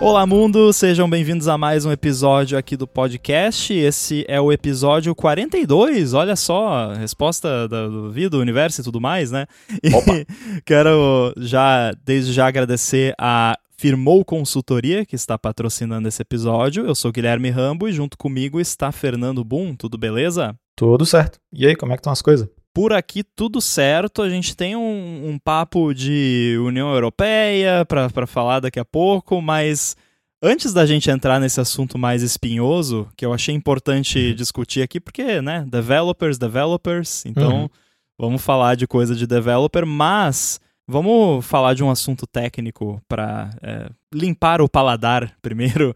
Olá, mundo! Sejam bem-vindos a mais um episódio aqui do podcast. Esse é o episódio 42. Olha só, resposta do vida, do universo e tudo mais, né? E quero já, desde já, agradecer a Firmou Consultoria, que está patrocinando esse episódio. Eu sou Guilherme Rambo e junto comigo está Fernando Boom. Tudo beleza? Tudo certo. E aí, como é que estão as coisas? Por aqui tudo certo, a gente tem um, um papo de União Europeia para falar daqui a pouco, mas antes da gente entrar nesse assunto mais espinhoso, que eu achei importante uhum. discutir aqui, porque, né, developers, developers, então uhum. vamos falar de coisa de developer, mas Vamos falar de um assunto técnico para é, limpar o paladar primeiro.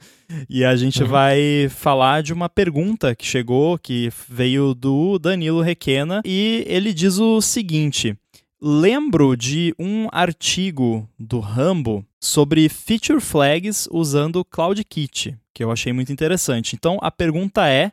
E a gente uhum. vai falar de uma pergunta que chegou, que veio do Danilo Requena, e ele diz o seguinte: Lembro de um artigo do Rambo sobre feature flags usando CloudKit, que eu achei muito interessante. Então a pergunta é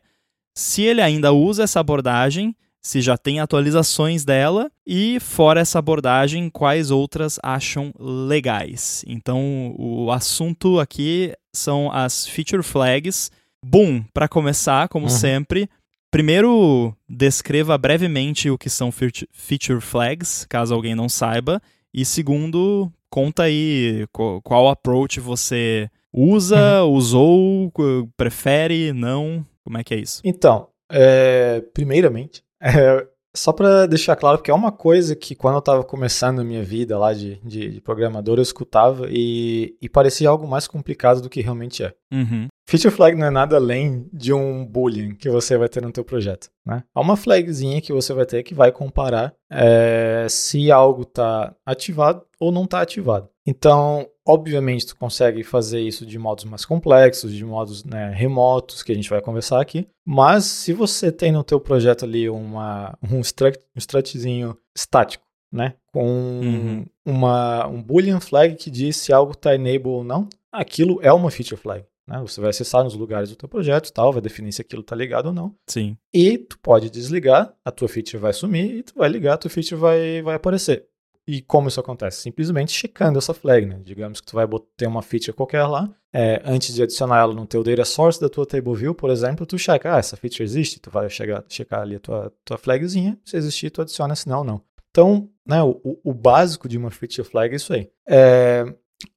se ele ainda usa essa abordagem se já tem atualizações dela e, fora essa abordagem, quais outras acham legais. Então, o assunto aqui são as feature flags. Boom, para começar, como uhum. sempre, primeiro descreva brevemente o que são feature flags, caso alguém não saiba, e segundo, conta aí qual approach você usa, uhum. usou, prefere, não, como é que é isso? Então, é, primeiramente, é, só para deixar claro, porque é uma coisa que quando eu estava começando a minha vida lá de, de, de programador, eu escutava e, e, parecia algo mais complicado do que realmente é. Uhum. Feature flag não é nada além de um boolean que você vai ter no teu projeto. Né? Há uma flagzinha que você vai ter que vai comparar é, se algo está ativado ou não está ativado. Então, obviamente, tu consegue fazer isso de modos mais complexos, de modos né, remotos, que a gente vai conversar aqui. Mas se você tem no teu projeto ali uma, um, struct, um structzinho estático, né, com uhum. uma, um boolean flag que diz se algo está enable ou não, aquilo é uma feature flag. Né? Você vai acessar nos lugares do teu projeto e tal, vai definir se aquilo está ligado ou não. Sim. E tu pode desligar, a tua feature vai sumir e tu vai ligar, a tua feature vai, vai aparecer. E como isso acontece? Simplesmente checando essa flag, né? Digamos que tu vai ter uma feature qualquer lá, é, antes de adicionar ela no teu data source da tua table view, por exemplo, tu checa, ah, essa feature existe, tu vai chegar, checar ali a tua, tua flagzinha, se existir, tu adiciona, se não, não. Então, né, o, o básico de uma feature flag é isso aí. É,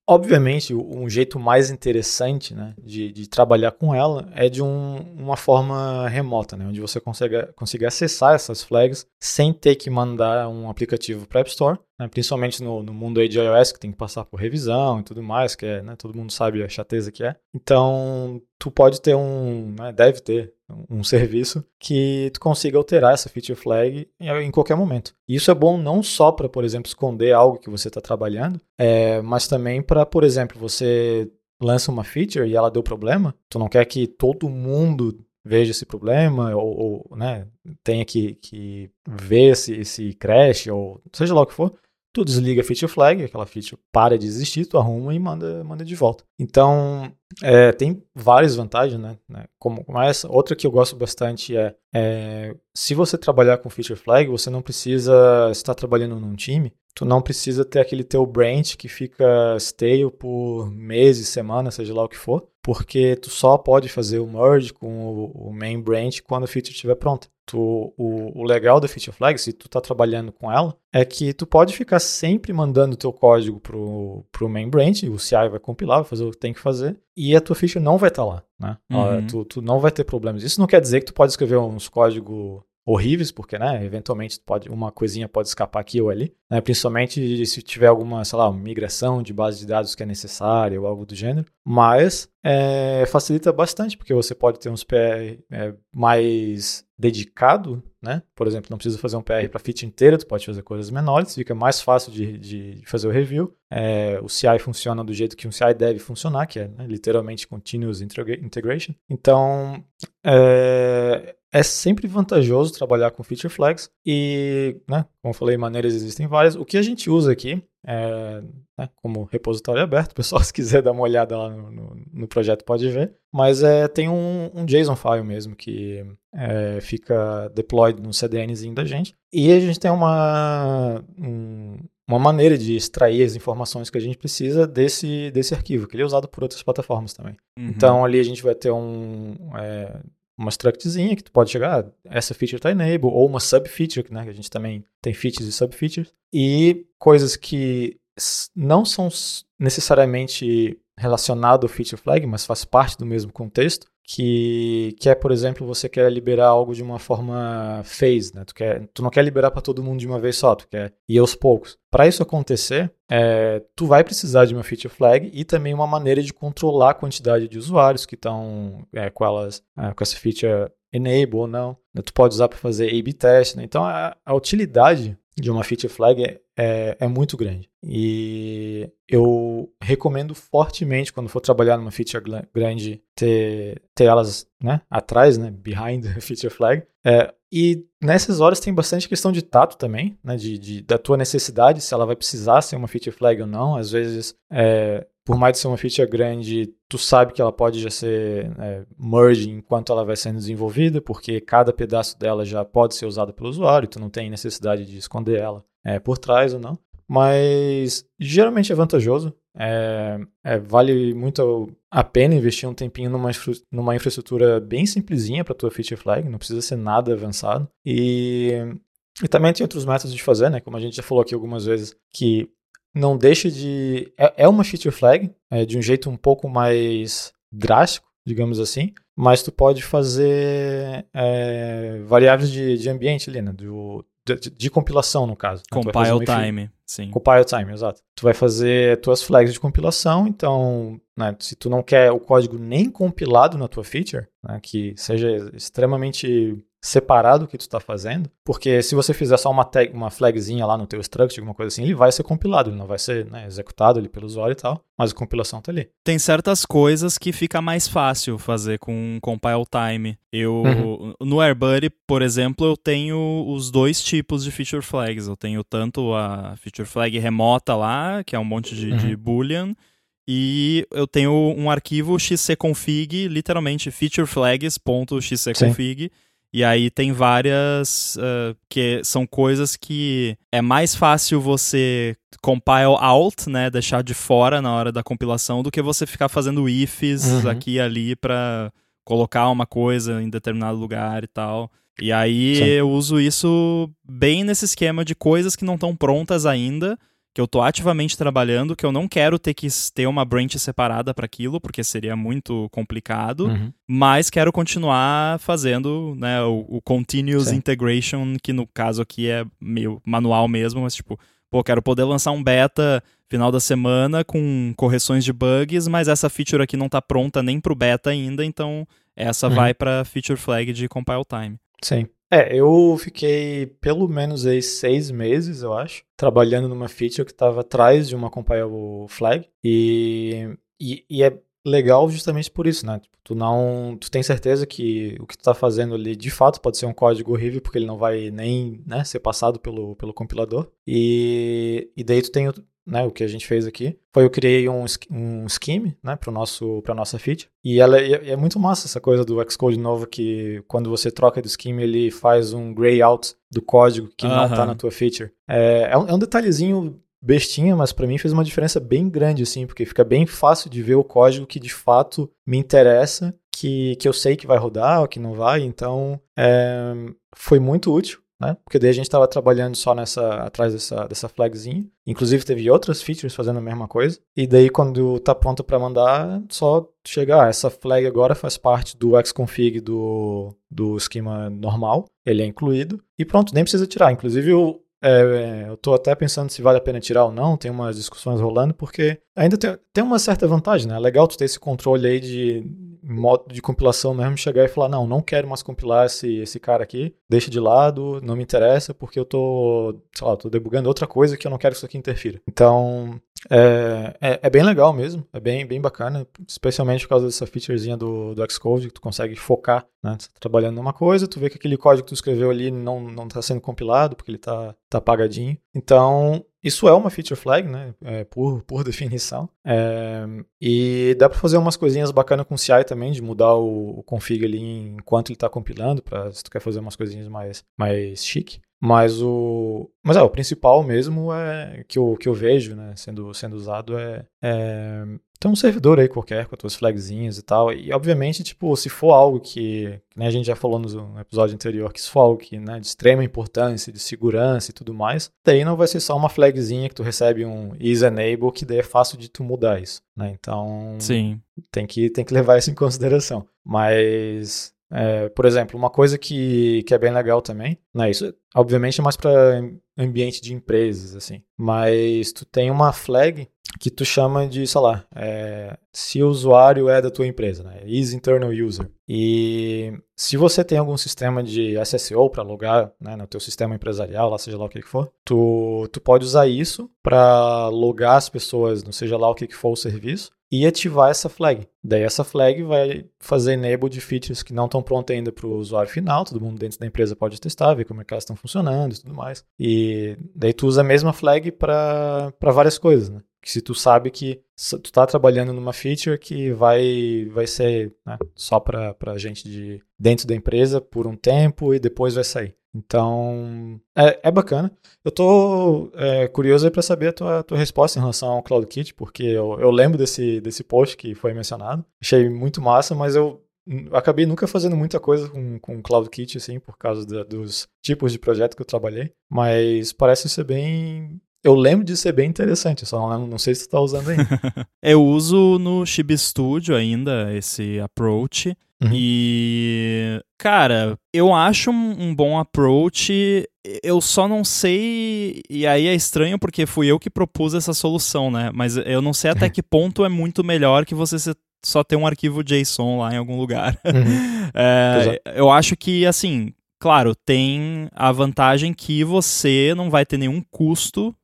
Obviamente, um jeito mais interessante né, de, de trabalhar com ela é de um, uma forma remota, né, onde você consegue, consiga acessar essas flags sem ter que mandar um aplicativo para App Store, né, principalmente no, no, mundo aí de iOS, que tem que passar por revisão e tudo mais, que é, né, todo mundo sabe a chateza que é. Então, tu pode ter um, né, deve ter um serviço que tu consiga alterar essa feature flag em, qualquer momento. Isso é bom não só para, por exemplo, esconder algo que você está trabalhando, é, mas também para, por exemplo, você lança uma feature e ela deu problema, tu não quer que todo mundo veja esse problema ou, ou né, tenha que, que ver esse, esse crash ou seja lá o que for, tu desliga a feature flag, aquela feature para de existir, tu arruma e manda, manda de volta. Então, é, tem várias vantagens, né? né como, mas outra que eu gosto bastante é, é, se você trabalhar com feature flag, você não precisa estar trabalhando num time, tu não precisa ter aquele teu branch que fica stale por meses, semanas, seja lá o que for, porque tu só pode fazer o merge com o, main branch quando a feature estiver pronta. Tu, o, o, legal da feature flag, se tu tá trabalhando com ela, é que tu pode ficar sempre mandando o teu código pro, pro main branch, o CI vai compilar, vai fazer o que tem que fazer, e a tua feature não vai estar tá lá, né? Uhum. Tu, tu não vai ter problemas. Isso não quer dizer que tu pode escrever uns códigos horríveis, porque, né, eventualmente pode, uma coisinha pode escapar aqui ou ali, né, principalmente se tiver alguma, sei lá, migração de base de dados que é necessária ou algo do gênero, mas é, facilita bastante, porque você pode ter uns PR é, mais dedicado, né, por exemplo, não precisa fazer um PR para feature inteira, tu pode fazer coisas menores, fica mais fácil de, de fazer o review, é, o CI funciona do jeito que um CI deve funcionar, que é né, literalmente Continuous Integration, então é, é sempre vantajoso trabalhar com feature flags e, né, como eu falei, maneiras existem várias. O que a gente usa aqui é, né, como repositório aberto, o pessoal se quiser dar uma olhada lá no, no, no projeto pode ver, mas é, tem um, um JSON file mesmo que é, fica deployed no CDNzinho da gente e a gente tem uma, um, uma maneira de extrair as informações que a gente precisa desse, desse arquivo, que ele é usado por outras plataformas também. Uhum. Então ali a gente vai ter um, é, uma structzinha que tu pode chegar, ah, essa feature está enable, ou uma sub-feature, né, que a gente também tem features e sub-features, e coisas que não são necessariamente relacionado ao feature flag, mas faz parte do mesmo contexto, que, que é, por exemplo, você quer liberar algo de uma forma phase, né? Tu, quer, tu não quer liberar para todo mundo de uma vez só, tu quer ir aos poucos. Para isso acontecer, é, tu vai precisar de uma feature flag e também uma maneira de controlar a quantidade de usuários que estão é, com elas, é, com essa feature enable ou não. Tu pode usar para fazer A/B test. Né? Então, a, a utilidade de uma feature flag é, é, muito grande. E eu recomendo fortemente, quando for trabalhar numa feature grande, ter, ter elas né, atrás, né, behind a feature flag. É, e nessas horas tem bastante questão de tato também, né, de, de, da tua necessidade, se ela vai precisar ser uma feature flag ou não. Às vezes, é, por mais de ser uma feature grande, tu sabe que ela pode já ser é, merge enquanto ela vai sendo desenvolvida, porque cada pedaço dela já pode ser usado pelo usuário, tu não tem necessidade de esconder ela é, por trás ou não. Mas geralmente é vantajoso. É, é, vale muito a pena investir um tempinho numa, numa infraestrutura bem simplesinha para tua feature flag, não precisa ser nada avançado. E, e também tem outros métodos de fazer, né? Como a gente já falou aqui algumas vezes, que não deixa de. É, é uma feature flag, é, de um jeito um pouco mais drástico, digamos assim, mas tu pode fazer é, variáveis de, de ambiente ali, né? Do, de, de, compilação, no caso. Né? Compile um time, sim. Compile time, exato. Tu vai fazer tuas flags de compilação, então, né, se tu não quer o código nem compilado na tua feature, né, que seja extremamente separado o que tu está fazendo, porque se você fizer só uma, tag, uma flagzinha lá no teu struct, alguma coisa assim, ele vai ser compilado, ele não vai ser né, executado ali pelo usuário e tal, mas a compilação tá ali. Tem certas coisas que fica mais fácil fazer com compile time. Eu uhum. no AirBuddy, por exemplo, eu tenho os dois tipos de feature flags. Eu tenho tanto a feature flag remota lá, que é um monte de, uhum. de boolean, e eu tenho um arquivo xcconfig, literalmente featureflags.xcconfig, e aí tem várias uh, que são coisas que é mais fácil você compile out, né, deixar de fora na hora da compilação do que você ficar fazendo ifs uhum. aqui e ali para colocar uma coisa em determinado lugar e tal. E aí Sim. eu uso isso bem nesse esquema de coisas que não estão prontas ainda que eu tô ativamente trabalhando, que eu não quero ter que ter uma branch separada para aquilo, porque seria muito complicado, uhum. mas quero continuar fazendo, né, o, o continuous Sim. integration, que no caso aqui é meio manual mesmo, mas tipo, pô, quero poder lançar um beta final da semana com correções de bugs, mas essa feature aqui não tá pronta nem pro beta ainda, então essa uhum. vai para feature flag de compile time. Sim. É, eu fiquei pelo menos aí seis meses, eu acho, trabalhando numa feature que estava atrás de uma compile flag. E, e, e, é legal justamente por isso, né? Tipo, tu não. Tu tem certeza que o que tu tá fazendo ali de fato pode ser um código horrível, porque ele não vai nem né, ser passado pelo, pelo compilador. E, e daí tu tem né, o que a gente fez aqui, foi eu criei um, um scheme, né, para nosso para nossa feature. E ela é, é, muito massa essa coisa do Xcode novo que quando você troca de scheme ele faz um gray out do código que uh -huh. não está na tua feature. É, é um, é um detalhezinho bestinha, mas para mim fez uma diferença bem grande assim, porque fica bem fácil de ver o código que de fato me interessa, que, que eu sei que vai rodar ou que não vai. Então é, foi muito útil né? Porque daí a gente estava trabalhando só nessa atrás dessa, dessa flagzinha. Inclusive teve outras features fazendo a mesma coisa. E daí quando tá pronto para mandar, só chegar, ah, essa flag agora faz parte do xconfig do, do esquema normal, ele é incluído e pronto, nem precisa tirar. Inclusive o, é, eu estou até pensando se vale a pena tirar ou não, tem umas discussões rolando, porque ainda tem, tem uma certa vantagem, né? É legal tu ter esse controle aí de modo de compilação mesmo, chegar e falar, não, não quero mais compilar esse, esse cara aqui, deixa de lado, não me interessa, porque eu tô, sei lá, tô debugando outra coisa que eu não quero que isso aqui interfira. Então, é, é, é, bem legal mesmo, é bem, bem bacana, especialmente por causa dessa featurezinha do, do Xcode, que tu consegue focar, né? Tu tá trabalhando numa coisa, tu vê que aquele código que tu escreveu ali não, não tá sendo compilado, porque ele tá, tá apagadinho. Então, isso é uma feature flag, né? É, por, por definição. É, e dá para fazer umas coisinhas bacanas com CI também, de mudar o, o config ali enquanto ele está compilando, para se tu quer fazer umas coisinhas mais, mais chique. Mas o, mas é, o principal mesmo é que eu, que eu vejo, né, sendo, sendo usado é, é ter um servidor aí qualquer com as tuas flagzinhas e tal. E obviamente, tipo, se for algo que, que né, a gente já falou no episódio anterior, que se for algo que, né, de extrema importância, de segurança e tudo mais, daí não vai ser só uma flagzinha que tu recebe um is enable que daí é fácil de tu mudar isso, né? Então, Sim. tem que tem que levar isso em consideração. Mas é, por exemplo, uma coisa que, que é bem legal também, né, isso obviamente é mais para ambiente de empresas, assim, mas tu tem uma flag que tu chama de, sei lá, é, se o usuário é da tua empresa, né? Is internal user. E se você tem algum sistema de SSO para logar né, no teu sistema empresarial, lá seja lá o que, que for, tu, tu pode usar isso para logar as pessoas, não seja lá o que, que for o serviço, e ativar essa flag. Daí essa flag vai fazer enable de features que não estão prontas ainda para o usuário final, todo mundo dentro da empresa pode testar, ver como é que elas estão funcionando e tudo mais. E daí tu usa a mesma flag para várias coisas, né? Que se tu sabe que tu está trabalhando numa feature que vai, vai ser né, só para gente de dentro da empresa por um tempo e depois vai sair. Então, é, é bacana. Eu tô é, curioso para saber a tua, tua resposta em relação ao CloudKit, porque eu, eu lembro desse, desse post que foi mencionado. Achei muito massa, mas eu acabei nunca fazendo muita coisa com, com CloudKit, assim, por causa da, dos tipos de projeto que eu trabalhei. Mas parece ser bem, eu lembro de ser bem interessante, só não, não sei se tu tá usando ainda. eu uso no Chibi Studio ainda esse approach. Uhum. E, cara, eu acho um, um, bom approach. Eu só não sei. E aí é estranho porque fui eu que propus essa solução, né? Mas eu não sei até que ponto é muito melhor que você só ter um arquivo JSON lá em algum lugar. Uhum. é, eu acho que, assim, claro, tem a vantagem que você não vai ter nenhum custo,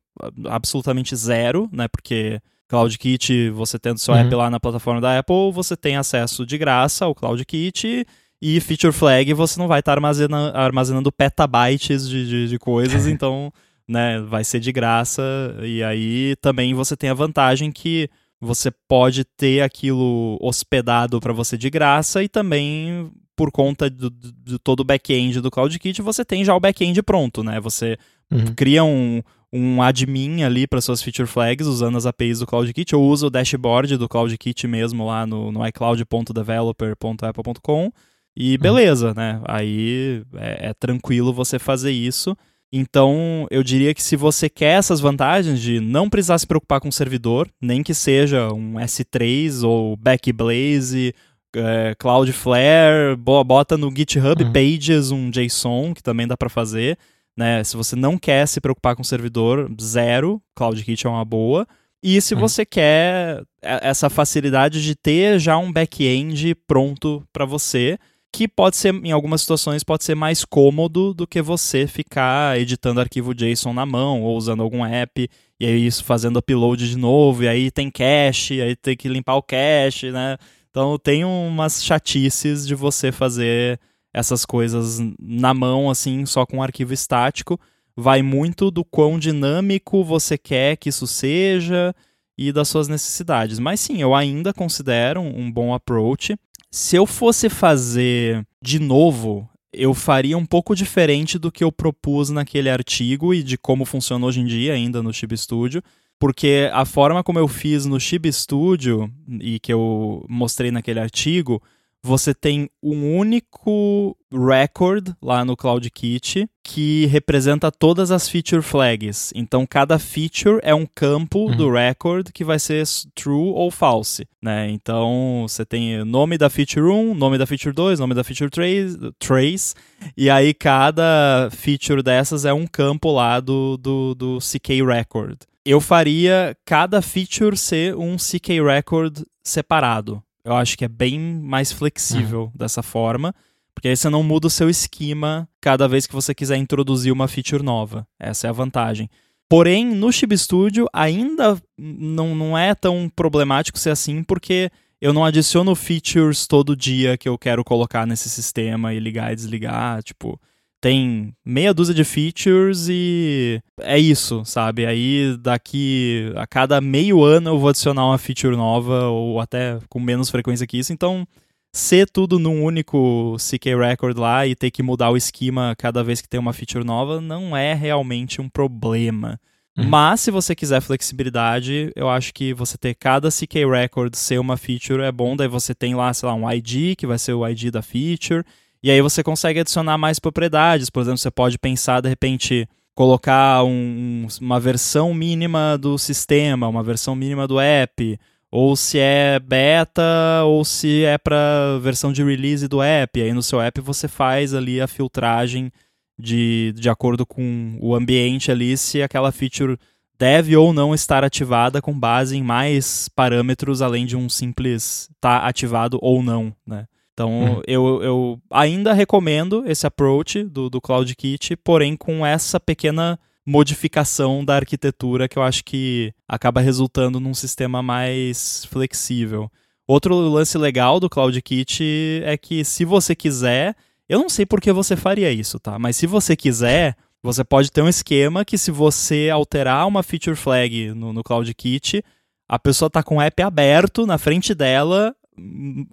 absolutamente zero, né? Porque CloudKit, você tendo seu uhum. app lá na plataforma da Apple, você tem acesso de graça ao CloudKit e Feature Flag você não vai estar tá armazenando, armazenando petabytes de, de, de coisas, então né, vai ser de graça. E aí também você tem a vantagem que você pode ter aquilo hospedado para você de graça e também por conta de todo o back-end do CloudKit, você tem já o back-end pronto, né? Você uhum. cria um, um admin ali para suas feature flags usando as APIs do CloudKit. Eu uso o dashboard do CloudKit mesmo lá no, no iCloud.developer.apple.com e uhum. beleza, uhum. né? Aí é, é, tranquilo você fazer isso. Então, eu diria que se você quer essas vantagens de não precisar se preocupar com o servidor, nem que seja um S3 ou Backblaze, é, Cloudflare, bota no GitHub uhum. Pages um JSON, que também dá para fazer. Né? Se você não quer se preocupar com o servidor, zero, CloudKit é uma boa. E se uhum. você quer essa facilidade de ter já um back-end pronto para você, que pode ser, em algumas situações, pode ser mais cômodo do que você ficar editando arquivo JSON na mão ou usando algum app e aí isso fazendo upload de novo, e aí tem cache, aí tem que limpar o cache, né? Então tem umas chatices de você fazer essas coisas na mão, assim, só com um arquivo estático. Vai muito do quão dinâmico você quer que isso seja e das suas necessidades. Mas sim, eu ainda considero um bom approach. Se eu fosse fazer de novo, eu faria um pouco diferente do que eu propus naquele artigo e de como funciona hoje em dia ainda no Chib Studio, porque a forma como eu fiz no Chib Studio e que eu mostrei naquele artigo você tem um único record lá no CloudKit que representa todas as feature flags. Então cada feature é um campo uhum. do record que vai ser true ou false, né? Então você tem nome da feature 1, nome da feature 2, nome da feature trace, trace e aí cada feature dessas é um campo lá do, do, do CK record. Eu faria cada feature ser um CK record separado. Eu acho que é bem mais flexível uhum. dessa forma, porque aí você não muda o seu esquema cada vez que você quiser introduzir uma feature nova. Essa é a vantagem. Porém, no Chib Studio ainda não, não é tão problemático ser assim, porque eu não adiciono features todo dia que eu quero colocar nesse sistema e ligar e desligar. Tipo, tem meia dúzia de features e é isso, sabe? Aí daqui a cada meio ano eu vou adicionar uma feature nova ou até com menos frequência que isso, então ser tudo num único CK record lá e ter que mudar o esquema cada vez que tem uma feature nova não é realmente um problema. Uhum. Mas se você quiser flexibilidade, eu acho que você ter cada CK record ser uma feature é bom, daí você tem lá, sei lá, um ID, que vai ser o ID da feature, e aí você consegue adicionar mais propriedades. Por exemplo, você pode pensar de repente colocar um, uma versão mínima do sistema, uma versão mínima do app, ou se é beta ou se é para versão de release do app. E aí no seu app você faz ali a filtragem de, de acordo com o ambiente ali, se aquela feature deve ou não estar ativada com base em mais parâmetros além de um simples tá ativado ou não, né? Então uhum. eu, eu ainda recomendo esse approach do, do CloudKit, porém com essa pequena modificação da arquitetura que eu acho que acaba resultando num sistema mais flexível. Outro lance legal do CloudKit é que se você quiser, eu não sei por que você faria isso, tá? Mas se você quiser, você pode ter um esquema que se você alterar uma feature flag no, no CloudKit, a pessoa tá com o app aberto na frente dela,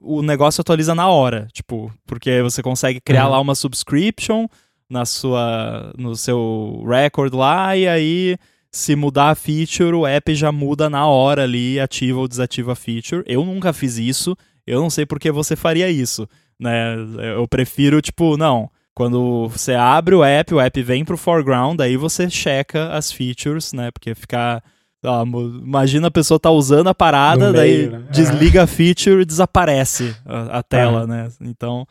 o negócio atualiza na hora, tipo, porque você consegue criar uhum. lá uma subscription, na sua no seu record lá e aí se mudar a feature, o app já muda na hora ali, ativa ou desativa a feature. Eu nunca fiz isso, eu não sei porque você faria isso, né? Eu prefiro tipo, não, quando você abre o app, o app vem pro foreground, aí você checa as features, né? Porque ficar ah, imagina a pessoa tá usando a parada, meio, daí né? desliga a feature e desaparece a, a tela, né? Então,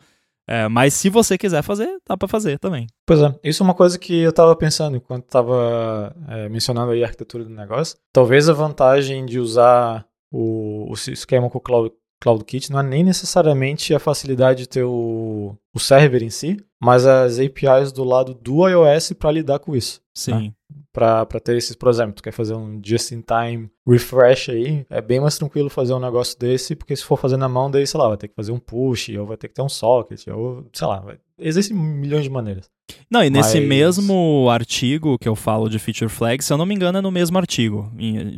é, mas se você quiser fazer, dá para fazer também. Pois é, isso é uma coisa que eu estava pensando enquanto estava é, mencionando aí a arquitetura do negócio. Talvez a vantagem de usar o, o esquema com o Cloud, CloudKit não é nem necessariamente a facilidade de ter o, o server em si, mas as APIs do lado do iOS para lidar com isso. Sim. Né? para ter esses, por exemplo, tu quer fazer um just-in-time refresh aí, é bem mais tranquilo fazer um negócio desse, porque se for fazer na mão, daí, sei lá, vai ter que fazer um push, ou vai ter que ter um socket, ou, sei lá, vai... existem milhões de maneiras. Não, e nesse Mas... mesmo artigo que eu falo de feature flag, se eu não me engano, é no mesmo artigo.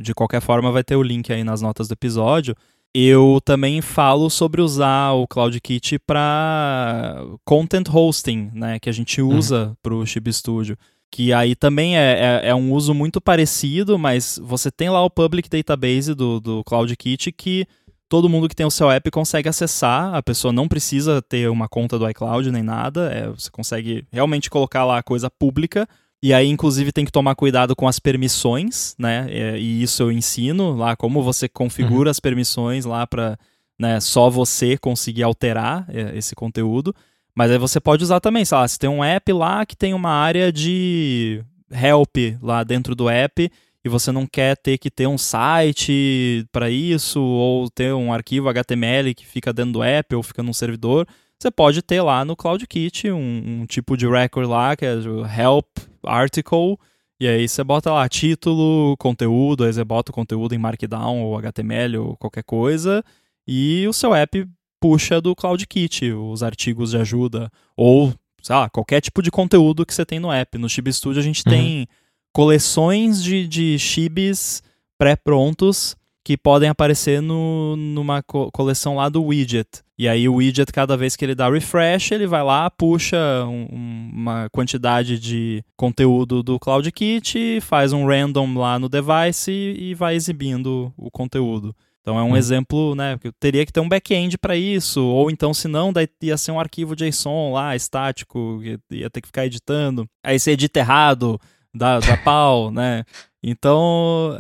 De qualquer forma, vai ter o link aí nas notas do episódio. Eu também falo sobre usar o CloudKit para content hosting, né, que a gente uhum. usa uhum. para o Chib Studio que aí também é, é, é, um uso muito parecido, mas você tem lá o public database do, do CloudKit que todo mundo que tem o seu app consegue acessar, a pessoa não precisa ter uma conta do iCloud nem nada, é, você consegue realmente colocar lá a coisa pública, e aí inclusive tem que tomar cuidado com as permissões, né, é, e isso eu ensino lá, como você configura uhum. as permissões lá para né, só você conseguir alterar é, esse conteúdo, mas aí você pode usar também, sei lá, se tem um app lá que tem uma área de help lá dentro do app e você não quer ter que ter um site para isso ou ter um arquivo HTML que fica dentro do app ou fica num servidor, você pode ter lá no CloudKit um, um tipo de record lá que é o help article e aí você bota lá título, conteúdo, aí você bota o conteúdo em Markdown ou HTML ou qualquer coisa e o seu app puxa do CloudKit os artigos de ajuda ou, sei lá, qualquer tipo de conteúdo que você tem no app. No Chib Studio a gente uhum. tem coleções de, de chibis pré-prontos que podem aparecer no, numa co coleção lá do widget. E aí o widget, cada vez que ele dá refresh, ele vai lá, puxa um, uma quantidade de conteúdo do CloudKit, faz um random lá no device e, e vai exibindo o conteúdo. Então é um hum. exemplo, né? Que teria que ter um back-end para isso, ou então, se não, daí ia ser um arquivo JSON lá, estático, ia ter que ficar editando. Aí você edita errado, dá, dá pau, né? Então,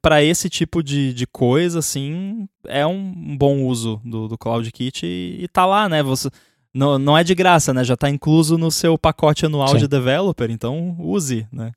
para esse tipo de, de coisa, assim, é um bom uso do, do CloudKit e, e tá lá, né? Você, não, não é de graça, né? Já está incluso no seu pacote anual Sim. de developer, então use, né?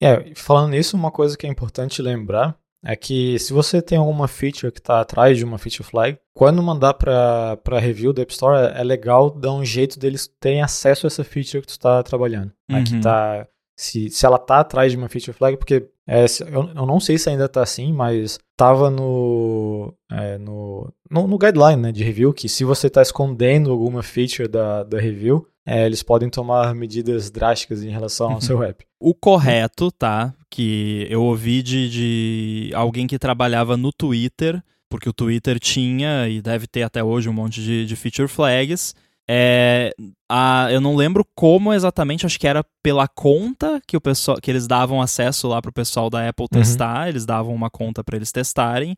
É, falando nisso, uma coisa que é importante lembrar é que se você tem alguma feature que está atrás de uma feature flag, quando mandar para review do App Store, é legal dar um jeito deles terem acesso a essa feature que tu está trabalhando. Né? Uhum. Que tá, se, se ela está atrás de uma feature flag, porque é, eu, eu não sei se ainda está assim, mas estava no, é, no, no, no, guideline né, de review que se você está escondendo alguma feature da, da review, é, eles podem tomar medidas drásticas em relação ao seu app. O correto, tá? Que eu ouvi de, de alguém que trabalhava no Twitter porque o Twitter tinha e deve ter até hoje um monte de, de feature flags. É, a, eu não lembro como exatamente, acho que era pela conta que o pessoal que eles davam acesso lá para o pessoal da Apple uhum. testar, uhum. eles davam uma conta para eles testarem.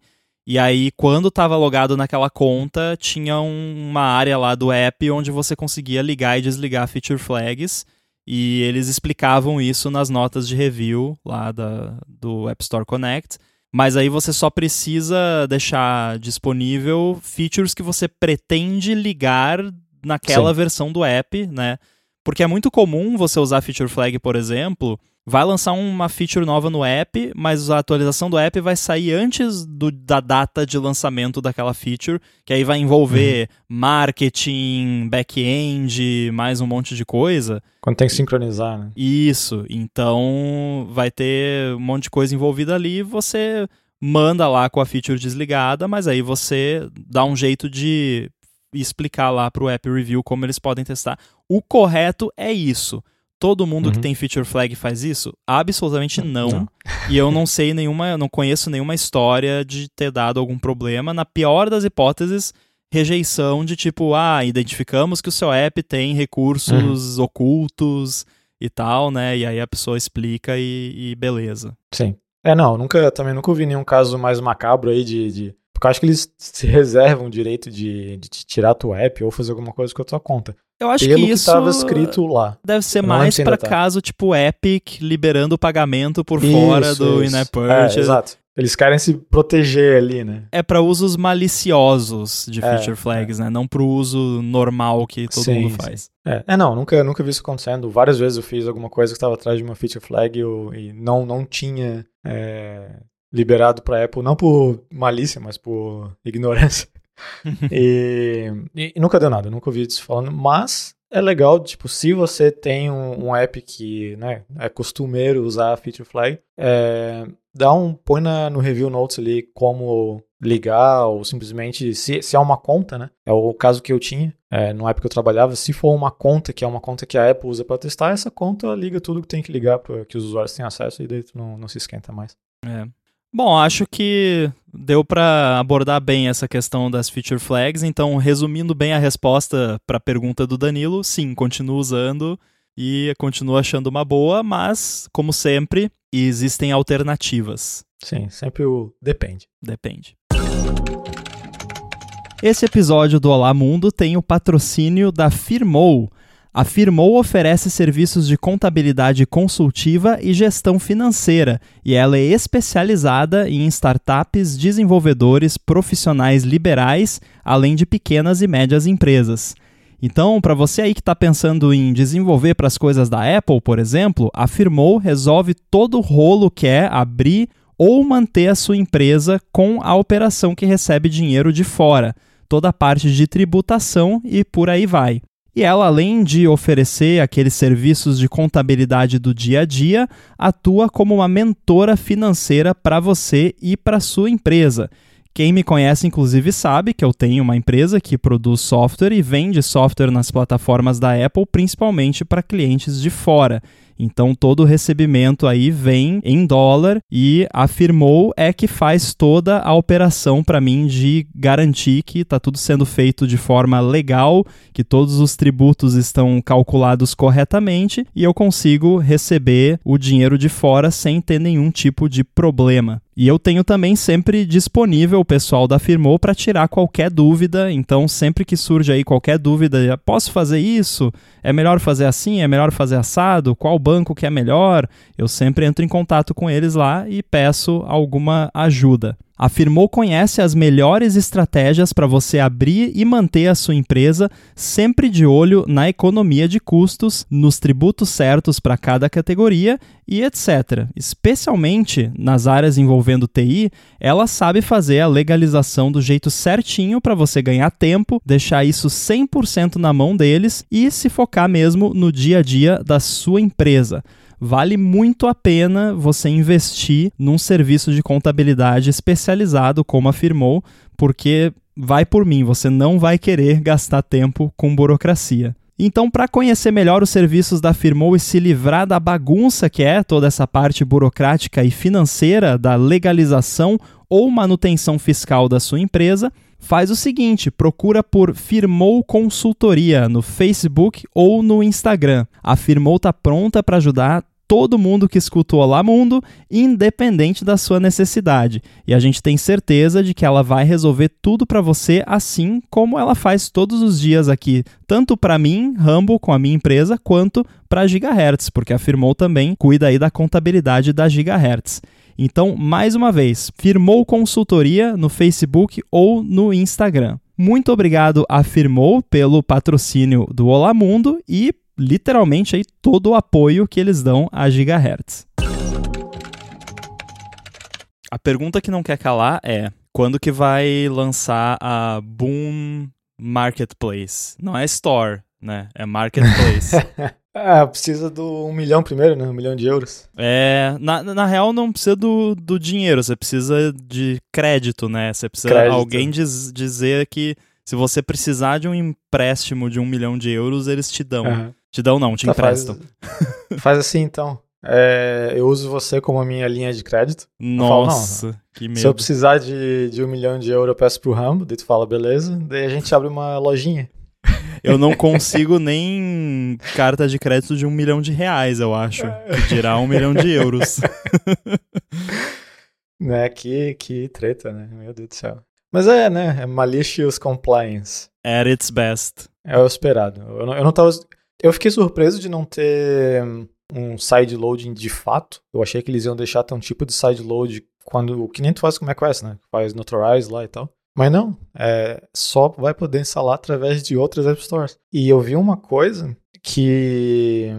E aí, quando estava logado naquela conta, tinha um, uma área lá do app onde você conseguia ligar e desligar feature flags. E eles explicavam isso nas notas de review lá da, do App Store Connect. Mas aí você só precisa deixar disponível features que você pretende ligar naquela Sim. versão do app, né? Porque é muito comum você usar feature flag, por exemplo, vai lançar uma feature nova no app, mas a atualização do app vai sair antes do, da data de lançamento daquela feature, que aí vai envolver uhum. marketing, back-end, mais um monte de coisa. Quando tem que sincronizar, né? Isso. Então vai ter um monte de coisa envolvida ali, você manda lá com a feature desligada, mas aí você dá um jeito de explicar lá para o app review como eles podem testar. O correto é isso. Todo mundo uhum. que tem feature flag faz isso? Absolutamente não. não. E eu não sei nenhuma, não conheço nenhuma história de ter dado algum problema. Na pior das hipóteses, rejeição de tipo, ah, identificamos que o seu app tem recursos uhum. ocultos e tal, né? E aí a pessoa explica e, e, beleza. Sim. É, não, nunca, também nunca ouvi nenhum caso mais macabro aí de, de porque eu acho que eles se reservam o direito de, de tirar a tua app ou fazer alguma coisa com a tua conta. Eu acho Pelo que isso estava escrito lá. Deve ser mais para tá. caso tipo Epic liberando o pagamento por isso, fora do in-app purchase. É, exato. Eles querem se proteger ali, né? É para usos maliciosos de é, feature flags, é. né? Não para o uso normal que todo sim, mundo faz. É. é, não, nunca, nunca vi isso acontecendo. Várias vezes eu fiz alguma coisa que estava atrás de uma feature flag e, eu, e não, não tinha é, liberado para Apple, não por malícia, mas por ignorância. e, e, e, nunca deu nada, nunca ouvi isso falando, mas é legal, tipo, se você tem um, um app que, né, é costumeiro usar a feature flag, é, dá um, põe na, no review notes ali como ligar ou simplesmente, se, se é uma conta, né, é o caso que eu tinha, é, no app que eu trabalhava, se for uma conta, que é uma conta que a Apple usa para testar, essa conta liga tudo que tem que ligar para que os usuários tenham acesso e daí tu não, não se esquenta mais. É. Bom, acho que deu para abordar bem essa questão das feature flags. Então, resumindo bem a resposta para a pergunta do Danilo, sim, continuo usando e continuo achando uma boa, mas, como sempre, existem alternativas. Sim, sempre o depende. Depende. Esse episódio do Olá Mundo tem o patrocínio da Firmou a Firmou oferece serviços de contabilidade consultiva e gestão financeira, e ela é especializada em startups, desenvolvedores, profissionais liberais, além de pequenas e médias empresas. Então, para você aí que está pensando em desenvolver para as coisas da Apple, por exemplo, a Firmou resolve todo o rolo que é abrir ou manter a sua empresa com a operação que recebe dinheiro de fora, toda a parte de tributação e por aí vai. E ela, além de oferecer aqueles serviços de contabilidade do dia a dia, atua como uma mentora financeira para você e para sua empresa. Quem me conhece, inclusive, sabe que eu tenho uma empresa que produz software e vende software nas plataformas da Apple, principalmente para clientes de fora. Então todo o recebimento aí vem em dólar e afirmou é que faz toda a operação para mim de garantir que está tudo sendo feito de forma legal, que todos os tributos estão calculados corretamente e eu consigo receber o dinheiro de fora sem ter nenhum tipo de problema. E eu tenho também sempre disponível o pessoal da Firmou para tirar qualquer dúvida. Então, sempre que surge aí qualquer dúvida, posso fazer isso? É melhor fazer assim? É melhor fazer assado? Qual banco que é melhor? Eu sempre entro em contato com eles lá e peço alguma ajuda. A Firmou conhece as melhores estratégias para você abrir e manter a sua empresa, sempre de olho na economia de custos, nos tributos certos para cada categoria e etc. Especialmente nas áreas envolvendo TI, ela sabe fazer a legalização do jeito certinho para você ganhar tempo, deixar isso 100% na mão deles e se focar mesmo no dia a dia da sua empresa vale muito a pena você investir num serviço de contabilidade especializado, como afirmou, porque vai por mim, você não vai querer gastar tempo com burocracia. Então, para conhecer melhor os serviços da Firmou e se livrar da bagunça que é toda essa parte burocrática e financeira da legalização ou manutenção fiscal da sua empresa, faz o seguinte: procura por Firmou Consultoria no Facebook ou no Instagram. A Firmou está pronta para ajudar todo mundo que escuta o Olá Mundo, independente da sua necessidade. E a gente tem certeza de que ela vai resolver tudo para você, assim como ela faz todos os dias aqui, tanto para mim, Rambo, com a minha empresa, quanto para a Gigahertz, porque afirmou também cuida aí da contabilidade da Gigahertz. Então, mais uma vez, firmou consultoria no Facebook ou no Instagram. Muito obrigado a Firmou pelo patrocínio do Olá Mundo e literalmente aí todo o apoio que eles dão a Gigahertz. A pergunta que não quer calar é: quando que vai lançar a Boom Marketplace? Não é Store, né? É Marketplace. Ah, precisa do um milhão primeiro, né? Um milhão de euros. É, na, na real não precisa do, do dinheiro, você precisa de crédito, né? Você precisa crédito. alguém diz, dizer que se você precisar de um empréstimo de um milhão de euros, eles te dão. Uhum. Te dão não, te tá, emprestam. Faz, faz assim então. É, eu uso você como a minha linha de crédito. Nossa, falo, que medo. Se eu precisar de, de um milhão de euros, eu peço pro Rambo, daí tu fala, beleza. Daí a gente abre uma lojinha. Eu não consigo nem carta de crédito de um milhão de reais, eu acho. Que dirá um milhão de euros. né, que, que treta, né? Meu Deus do céu. Mas é, né? É malicious compliance. At its best. É o esperado. Eu não, eu não tava. Eu fiquei surpreso de não ter um side loading de fato. Eu achei que eles iam deixar ter um tipo de side load quando que nem tu faz com o macOS, né? Faz Notorize lá e tal. Mas não, é, só vai poder instalar através de outras App Stores. E eu vi uma coisa que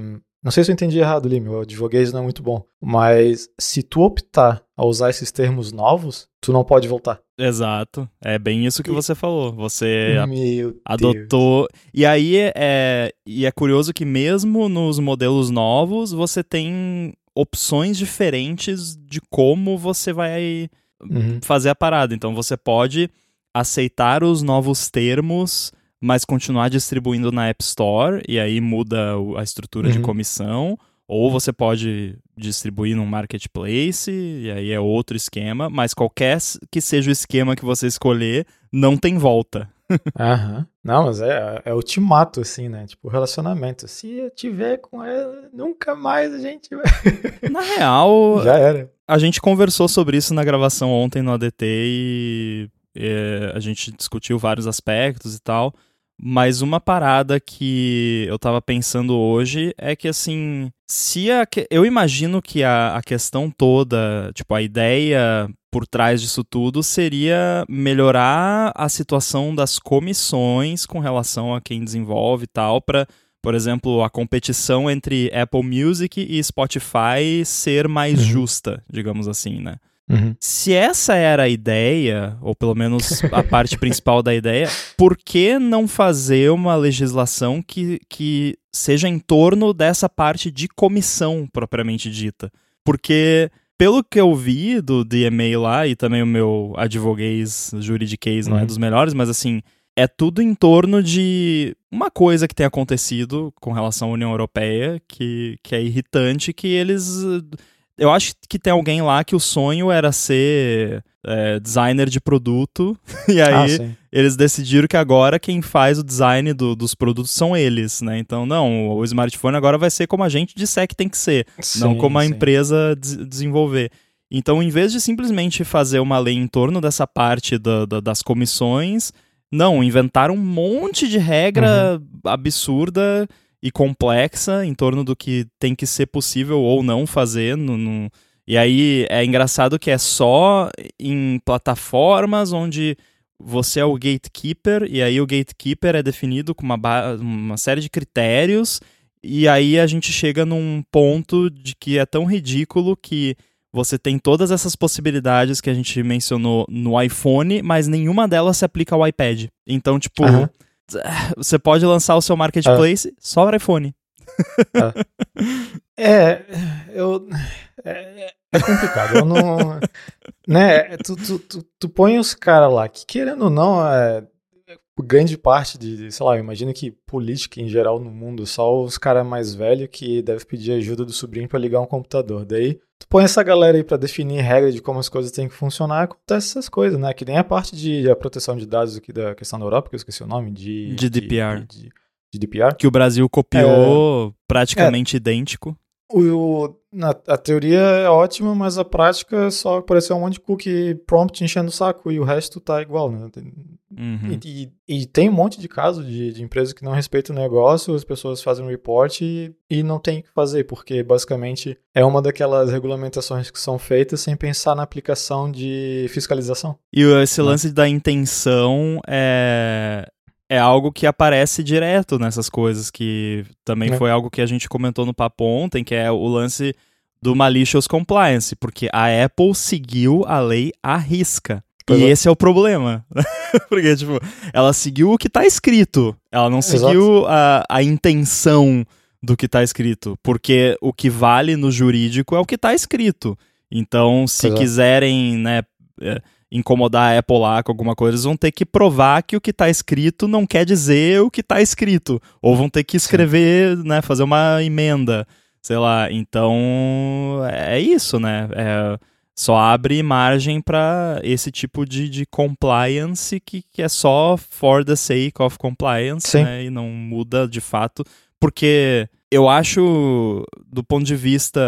não sei se eu entendi errado ali, meu advoguês não é muito bom. Mas se tu optar a usar esses termos novos, tu não pode voltar. Exato. É bem isso que você falou. Você meu adotou. Deus. E aí é, e é curioso que mesmo nos modelos novos, você tem opções diferentes de como você vai uhum. fazer a parada. Então você pode aceitar os novos termos mas continuar distribuindo na App Store e aí muda a estrutura uhum. de comissão, ou você pode distribuir num marketplace e aí é outro esquema, mas qualquer que seja o esquema que você escolher, não tem volta. Aham. Não, mas é, é ultimato, assim, né? Tipo, relacionamento. Se eu tiver com ela, nunca mais a gente vai. Na real. Já era. A gente conversou sobre isso na gravação ontem no ADT e, e a gente discutiu vários aspectos e tal. Mas uma parada que eu tava pensando hoje é que, assim, se a, eu imagino que a, a questão toda, tipo, a ideia por trás disso tudo seria melhorar a situação das comissões com relação a quem desenvolve e tal, para, por exemplo, a competição entre Apple Music e Spotify ser mais uhum. justa, digamos assim, né? Uhum. Se essa era a ideia, ou pelo menos a parte principal da ideia, por que não fazer uma legislação que, que seja em torno dessa parte de comissão propriamente dita? Porque, pelo que eu vi do DMA lá, e também o meu advoguês juridiquês não é uhum. dos melhores, mas assim, é tudo em torno de uma coisa que tem acontecido com relação à União Europeia que, que é irritante, que eles eu acho que tem alguém lá que o sonho era ser é, designer de produto, e aí ah, eles decidiram que agora quem faz o design do, dos produtos são eles, né? Então, não, o smartphone agora vai ser como a gente disser que tem que ser, sim, não como a sim. empresa de desenvolver. Então, em vez de simplesmente fazer uma lei em torno dessa parte da, da, das comissões, não, inventaram um monte de regra uhum. absurda e complexa em torno do que tem que ser possível ou não fazer. No, no... E aí é engraçado que é só em plataformas onde você é o gatekeeper, e aí o gatekeeper é definido com uma, uma série de critérios, e aí a gente chega num ponto de que é tão ridículo que você tem todas essas possibilidades que a gente mencionou no iPhone, mas nenhuma delas se aplica ao iPad. Então, tipo, uhum você pode lançar o seu marketplace ah. só para iPhone. Ah. É, eu. É, é, complicado. Eu não. Né, tu, tu, tu, tu põe os caras lá que, querendo ou não, é, grande parte de, sei lá, imagina que política em geral no mundo, só os caras mais velhos que devem pedir ajuda do sobrinho para ligar um computador. Daí, tu põe essa galera aí para definir regra de como as coisas têm que funcionar, acontece essas coisas, né? Que nem a parte de a proteção de dados aqui da questão da Europa, que eu esqueci o nome, de... GDPR. De, de, de DPR. Que o Brasil copiou é, praticamente é, idêntico. O, na, a teoria é ótima, mas a prática só apareceu um monte de cookie prompt enchendo o saco e o resto tá igual, né? Uhum. E, e, e, tem um monte de casos de, de empresas que não respeitam o negócio, as pessoas fazem um report e, e não tem o que fazer, porque basicamente é uma daquelas regulamentações que são feitas sem pensar na aplicação de fiscalização. E esse né? lance da intenção é, é algo que aparece direto nessas coisas, que também é. foi algo que a gente comentou no papo ontem, que é o lance do malicious compliance, porque a Apple seguiu a lei à risca. Pois e é. esse é o problema. porque, tipo, ela seguiu o que está escrito. Ela não seguiu a, a intenção do que está escrito. Porque o que vale no jurídico é o que está escrito. Então, se pois quiserem, né é, incomodar a Apple lá com alguma coisa, eles vão ter que provar que o que está escrito não quer dizer o que está escrito. Ou vão ter que escrever, Sim. né, fazer uma emenda, sei lá. Então, é isso, né? É, só abre margem para esse tipo de, de compliance que, que é só for the sake of compliance, né? E não muda de fato. Porque eu acho, do ponto de vista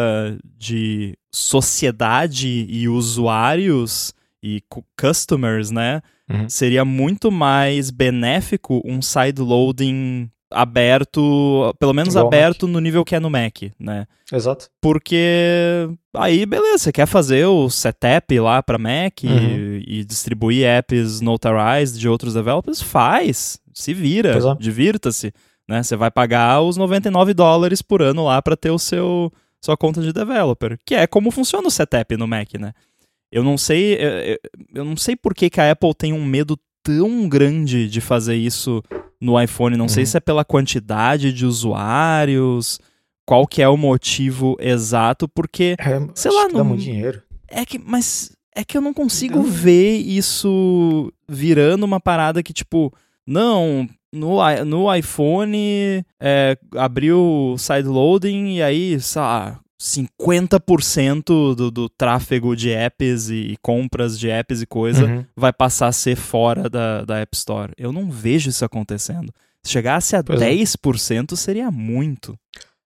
de sociedade e usuários, e customers, né? Uhum. Seria muito mais benéfico um sideloading aberto, pelo menos Igual aberto no nível que é no Mac, né? Exato. Porque aí, beleza, você quer fazer o setup lá para Mac uhum. e, e, distribuir apps notarized de outros developers? Faz, se vira, é. divirta-se, né? Você vai pagar os 99 dólares por ano lá para ter o seu sua conta de developer, que é como funciona o setup no Mac, né? Eu não sei, eu, eu não sei por que, que a Apple tem um medo tão grande de fazer isso no iPhone. Não uhum. sei se é pela quantidade de usuários, qual que é o motivo exato, porque é, sei lá, não dá muito dinheiro. É que, mas é que eu não consigo ver isso virando uma parada que tipo, não, no, no iPhone é, abriu sideloading e aí, sei lá, 50% do, do tráfego de apps e, e, compras de apps e coisa uhum. vai passar a ser fora da, da App Store. Eu não vejo isso acontecendo. Se chegasse a pois 10% é. seria muito.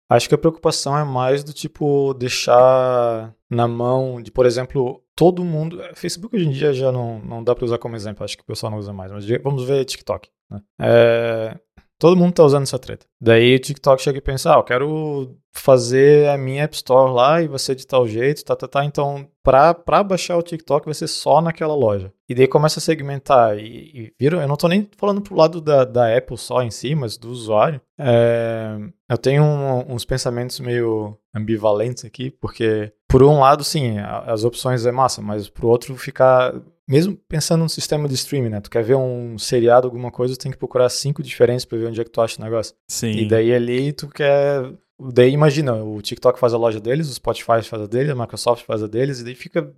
Acho que a preocupação é mais do tipo deixar na mão de, por exemplo, todo mundo. Facebook hoje em dia já não, não dá para usar como exemplo, acho que o pessoal não usa mais, mas vamos ver TikTok. Né? É, todo mundo tá usando essa treta. Daí o TikTok chega e pensa, ah, eu quero fazer a minha App Store lá e ser de tal jeito, tá, tá, tá. Então, pra, pra baixar o TikTok vai ser só naquela loja. E daí começa a segmentar e, e viram, eu não tô nem falando pro lado da, da Apple só em si, mas do usuário. É, eu tenho um, uns pensamentos meio ambivalentes aqui, porque por um lado, sim, as opções é massa, mas pro outro ficar mesmo pensando num sistema de streaming, né? Tu quer ver um seriado, alguma coisa, tu tem que procurar cinco diferentes para ver onde é que tu acha o negócio. Sim. E daí ali tu quer Daí imagina, o TikTok faz a loja deles, o Spotify faz a deles, a Microsoft faz a deles, e daí fica.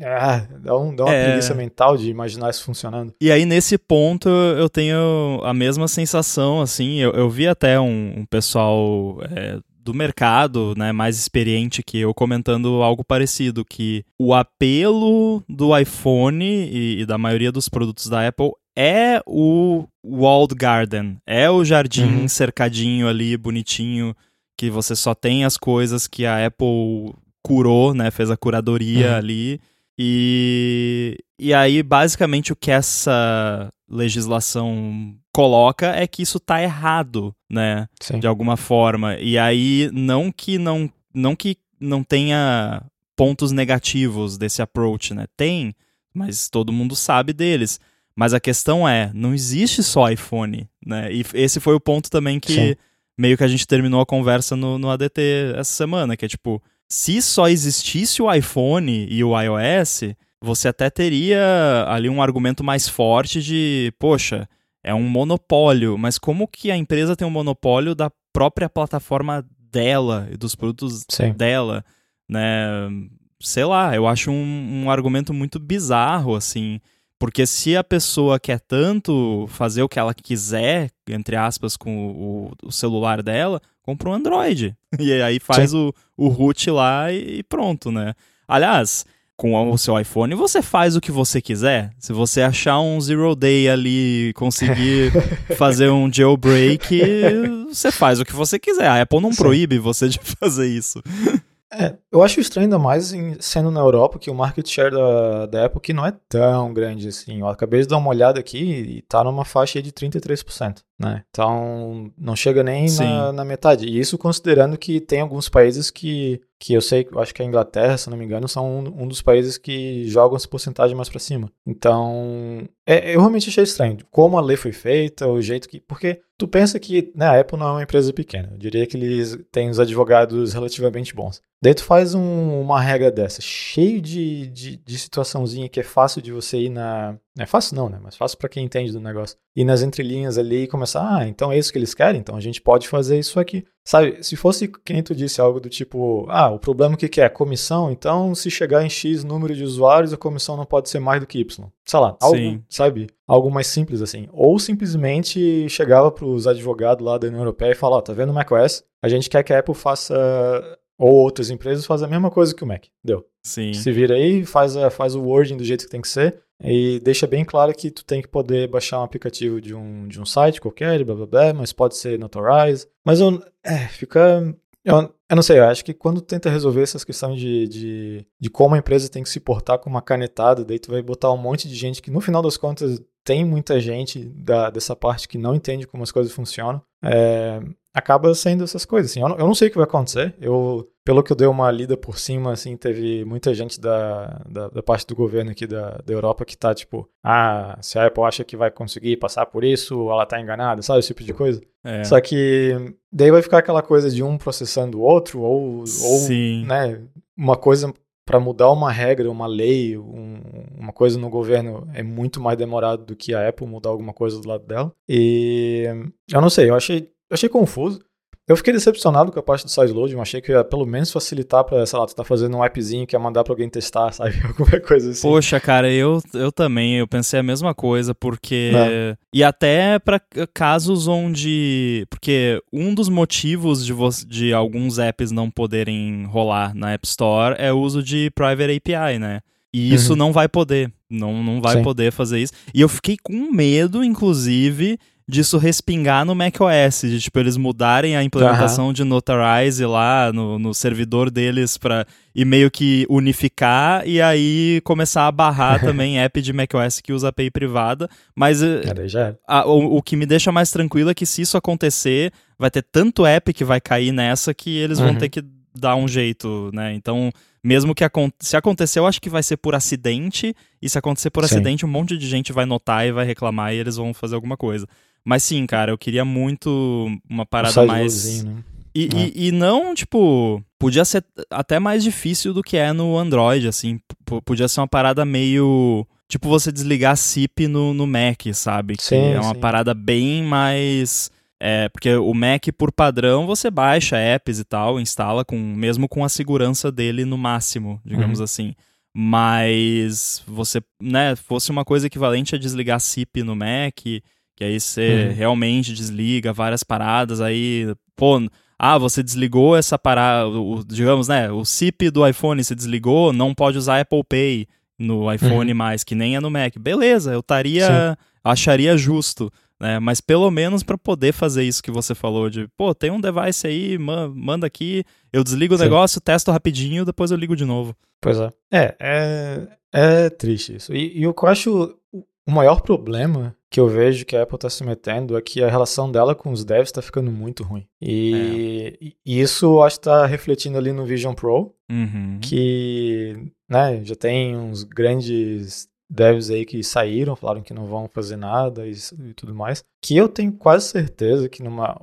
Ah, dá, um, dá uma é... preguiça mental de imaginar isso funcionando. E aí, nesse ponto, eu tenho a mesma sensação, assim. Eu, eu vi até um, um pessoal é, do mercado, né, mais experiente que eu, comentando algo parecido, que o apelo do iPhone e, e da maioria dos produtos da Apple é o walled garden, é o jardim uhum. cercadinho ali, bonitinho, que você só tem as coisas que a Apple curou, né? Fez a curadoria uhum. ali. E, e aí, basicamente, o que essa legislação coloca é que isso tá errado, né? Sim. De alguma forma. E aí, não que não, não que não tenha pontos negativos desse approach, né? Tem, mas todo mundo sabe deles. Mas a questão é, não existe só iPhone, né? E esse foi o ponto também que Sim meio que a gente terminou a conversa no, no ADT essa semana, que é tipo, se só existisse o iPhone e o iOS, você até teria ali um argumento mais forte de, poxa, é um monopólio, mas como que a empresa tem um monopólio da própria plataforma dela e dos produtos Sim. dela, né? Sei lá, eu acho um, um argumento muito bizarro, assim, Porque se a pessoa quer tanto fazer o que ela quiser, entre aspas, com o, o celular dela, compra um Android. E aí faz o, o root lá e pronto, né? Aliás, com o seu iPhone, você faz o que você quiser. Se você achar um zero day ali, conseguir fazer um jailbreak, você faz o que você quiser. A Apple não Sim. proíbe você de fazer isso. É, eu acho estranho ainda mais em, sendo na Europa que o market share da, da Apple que não é tão grande assim. Eu acabei de dar uma olhada aqui e tá numa faixa de 33%, né? Então não chega nem na, na, metade. E isso considerando que tem alguns países que, que eu sei, eu acho que a Inglaterra, se não me engano, são um, um dos países que jogam essa porcentagem mais para cima. Então, é, eu realmente achei estranho como a lei foi feita, o jeito que. Porque tu pensa que né, a Apple não é uma empresa pequena. Eu diria que eles têm os advogados relativamente bons. Daí tu faz um, uma regra dessa, cheio de, de, de, situaçãozinha que é fácil de você ir na. Não é fácil não, né? Mas fácil para quem entende do negócio. Ir nas entrelinhas ali e começar, ah, então é isso que eles querem, então a gente pode fazer isso aqui. Sabe, se fosse quem tu disse algo do tipo, ah, o problema o que, que é? Comissão, então se chegar em X número de usuários, a comissão não pode ser mais do que Y. Sei lá, algo, Sim. sabe? Algo mais simples assim. Ou simplesmente chegava pros advogados lá da União Europeia e falava, ó, oh, tá vendo o macOS? A gente quer que a Apple faça ou outras empresas fazem a mesma coisa que o Mac. Deu. Sim. Se vira aí, faz, a, faz o wording do jeito que tem que ser e deixa bem claro que tu tem que poder baixar um aplicativo de um, de um site qualquer, blá blá blá, mas pode ser Notarize. Mas eu, é, fica eu, eu, não sei, eu acho que quando tenta resolver essas questões de, de, de, como a empresa tem que se portar com uma canetada, daí tu vai botar um monte de gente que no final das contas tem muita gente da, dessa parte que não entende como as coisas funcionam. É, acaba sendo essas coisas. Assim. Eu, não, eu não sei o que vai acontecer. Eu, pelo que eu dei uma lida por cima, assim, teve muita gente da, da, da parte do governo aqui da, da Europa que tá tipo, ah, se a Apple acha que vai conseguir passar por isso, ela tá enganada, sabe? Esse tipo de coisa. É. Só que daí vai ficar aquela coisa de um processando o outro, ou, ou né, uma coisa para mudar uma regra, uma lei, um, uma coisa no governo é muito mais demorado do que a Apple mudar alguma coisa do lado dela. E eu não sei, eu achei eu achei confuso. Eu fiquei decepcionado com a parte do sideload, eu achei que ia pelo menos facilitar pra, sei lá, tu tá fazendo um appzinho que ia mandar pra alguém testar, sabe? Alguma coisa assim. Poxa, cara, eu, eu também, eu pensei a mesma coisa, porque... É. E até para casos onde... Porque um dos motivos de, de alguns apps não poderem rolar na App Store é o uso de Private API, né? E isso uhum. não vai poder, não, não vai Sim. poder fazer isso. E eu fiquei com medo, inclusive, disso respingar no macOS, de tipo eles mudarem a implementação uhum. de Notarize lá no, no servidor deles para e meio que unificar e aí começar a barrar também app de macOS que usa API privada, mas eh, a, o, o, que me deixa mais tranquilo é que se isso acontecer, vai ter tanto app que vai cair nessa que eles uhum. vão ter que dar um jeito, né? Então, mesmo que se acontecer, eu acho que vai ser por acidente, e se acontecer por Sim. acidente, um monte de gente vai notar e vai reclamar e eles vão fazer alguma coisa. Mas sim, cara, eu queria muito uma parada mais. Né? E, é. e, e, não, tipo, podia ser até mais difícil do que é no Android, assim. P podia ser uma parada meio. Tipo, você desligar SIP no, no Mac, sabe? Que sim, é uma sim. parada bem mais. É, porque o Mac, por padrão, você baixa apps e tal, instala com mesmo com a segurança dele no máximo, digamos uhum. assim. Mas você, né, fosse uma coisa equivalente a desligar SIP no Mac que aí você uhum. realmente desliga várias paradas, aí, pô, ah, você desligou essa parada, o, digamos, né, o SIP do iPhone você desligou, não pode usar Apple Pay no iPhone uhum. mais, que nem é no Mac. Beleza, eu estaria, acharia justo, né, mas pelo menos para poder fazer isso que você falou de, pô, tem um device aí, manda aqui, eu desligo Sim. o negócio, testo rapidinho, depois eu ligo de novo. Pois é. É, é, é triste isso. E, e o que eu acho o maior problema que eu vejo que a Apple está se metendo é que a relação dela com os devs está ficando muito ruim. E, é. e isso eu acho que está refletindo ali no Vision Pro, uhum. que né, já tem uns grandes devs aí que saíram, falaram que não vão fazer nada e, e tudo mais. Que eu tenho quase certeza que numa.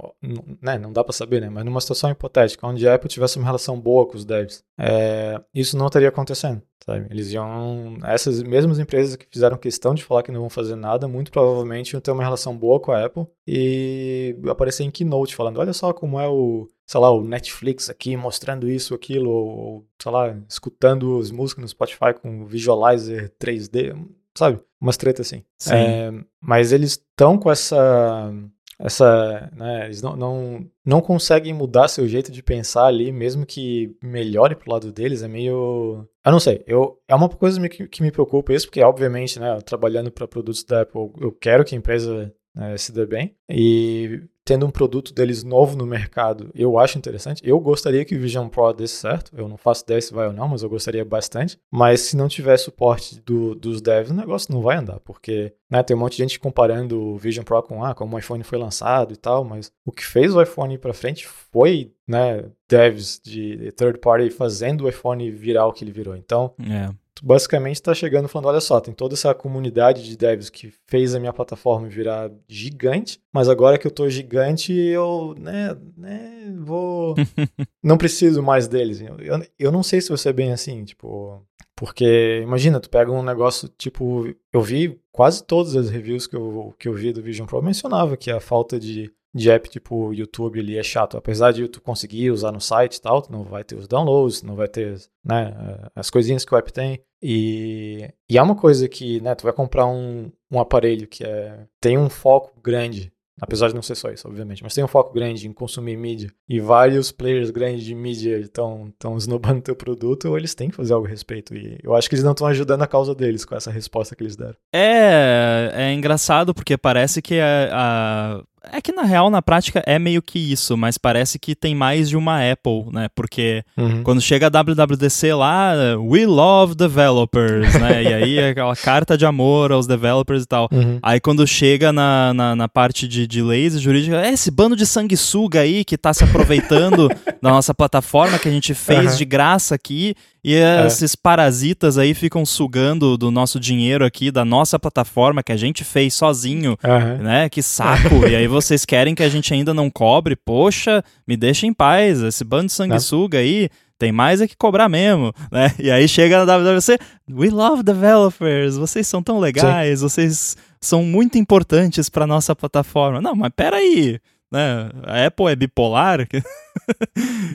Né, não dá para saber, né? Mas numa situação hipotética, onde a Apple tivesse uma relação boa com os devs, é, isso não estaria acontecendo. Sabe? Eles iam. Essas mesmas empresas que fizeram questão de falar que não vão fazer nada, muito provavelmente iam ter uma relação boa com a Apple e aparecer em keynote falando: olha só como é o sei lá, o Netflix aqui mostrando isso, aquilo, ou, sei lá, escutando as músicas no Spotify com Visualizer 3D, sabe? Umas tretas assim. É, mas eles estão com essa essa, né, eles não, não, não conseguem mudar seu jeito de pensar ali, mesmo que melhore pro lado deles, é meio, eu não sei, eu, é uma coisa que, que me preocupa isso, porque obviamente, né, trabalhando para produtos da Apple, eu quero que a empresa né, se dê bem, e tendo um produto deles novo no mercado, eu acho interessante. Eu gostaria que o Vision Pro desse certo. Eu não faço ideia se vai ou não, mas eu gostaria bastante. Mas se não tiver suporte do, dos devs, o negócio não vai andar, porque né, tem um monte de gente comparando o Vision Pro com ah, como o iPhone foi lançado e tal, mas o que fez o iPhone ir para frente foi né, devs de third party fazendo o iPhone virar o que ele virou. Então, é basicamente está chegando falando, olha só, tem toda essa comunidade de devs que fez a minha plataforma virar gigante, mas agora que eu tô gigante, eu, né, né vou... não preciso mais deles. Eu, eu, eu não sei se vai ser bem assim, tipo... Porque, imagina, tu pega um negócio, tipo, eu vi quase todas as reviews que eu, que eu vi do Vision Pro mencionava que a falta de de app tipo YouTube ali é chato. Apesar de tu conseguir usar no site e tal, tu não vai ter os downloads, não vai ter né, as coisinhas que o app tem. E, e é uma coisa que, né, tu vai comprar um, um aparelho que é, tem um foco grande Apesar de não ser só isso, obviamente. Mas tem um foco grande em consumir mídia. E vários players grandes de mídia estão esnobando teu produto, ou eles têm que fazer algo a respeito. E eu acho que eles não estão ajudando a causa deles com essa resposta que eles deram. É, é engraçado, porque parece que a, a é que na real, na prática, é meio que isso, mas parece que tem mais de uma Apple, né? Porque uhum. quando chega a WWDC lá, we love developers, né? e aí é aquela carta de amor aos developers e tal. Uhum. Aí quando chega na, na, na, parte de, de leis jurídica, é esse bando de sanguessuga aí que tá se aproveitando da nossa plataforma que a gente fez uhum. de graça aqui e é. esses parasitas aí ficam sugando do nosso dinheiro aqui, da nossa plataforma que a gente fez sozinho, uhum. né? Que saco. e aí vocês querem que a gente ainda não cobre? Poxa, me deixa em paz. Esse bando de sanguessuga aí tem mais é que cobrar mesmo, né? E aí chega na WWC, we love developers, vocês são tão legais, Sim. vocês são muito importantes para nossa plataforma. Não, mas peraí, né? A Apple é bipolar?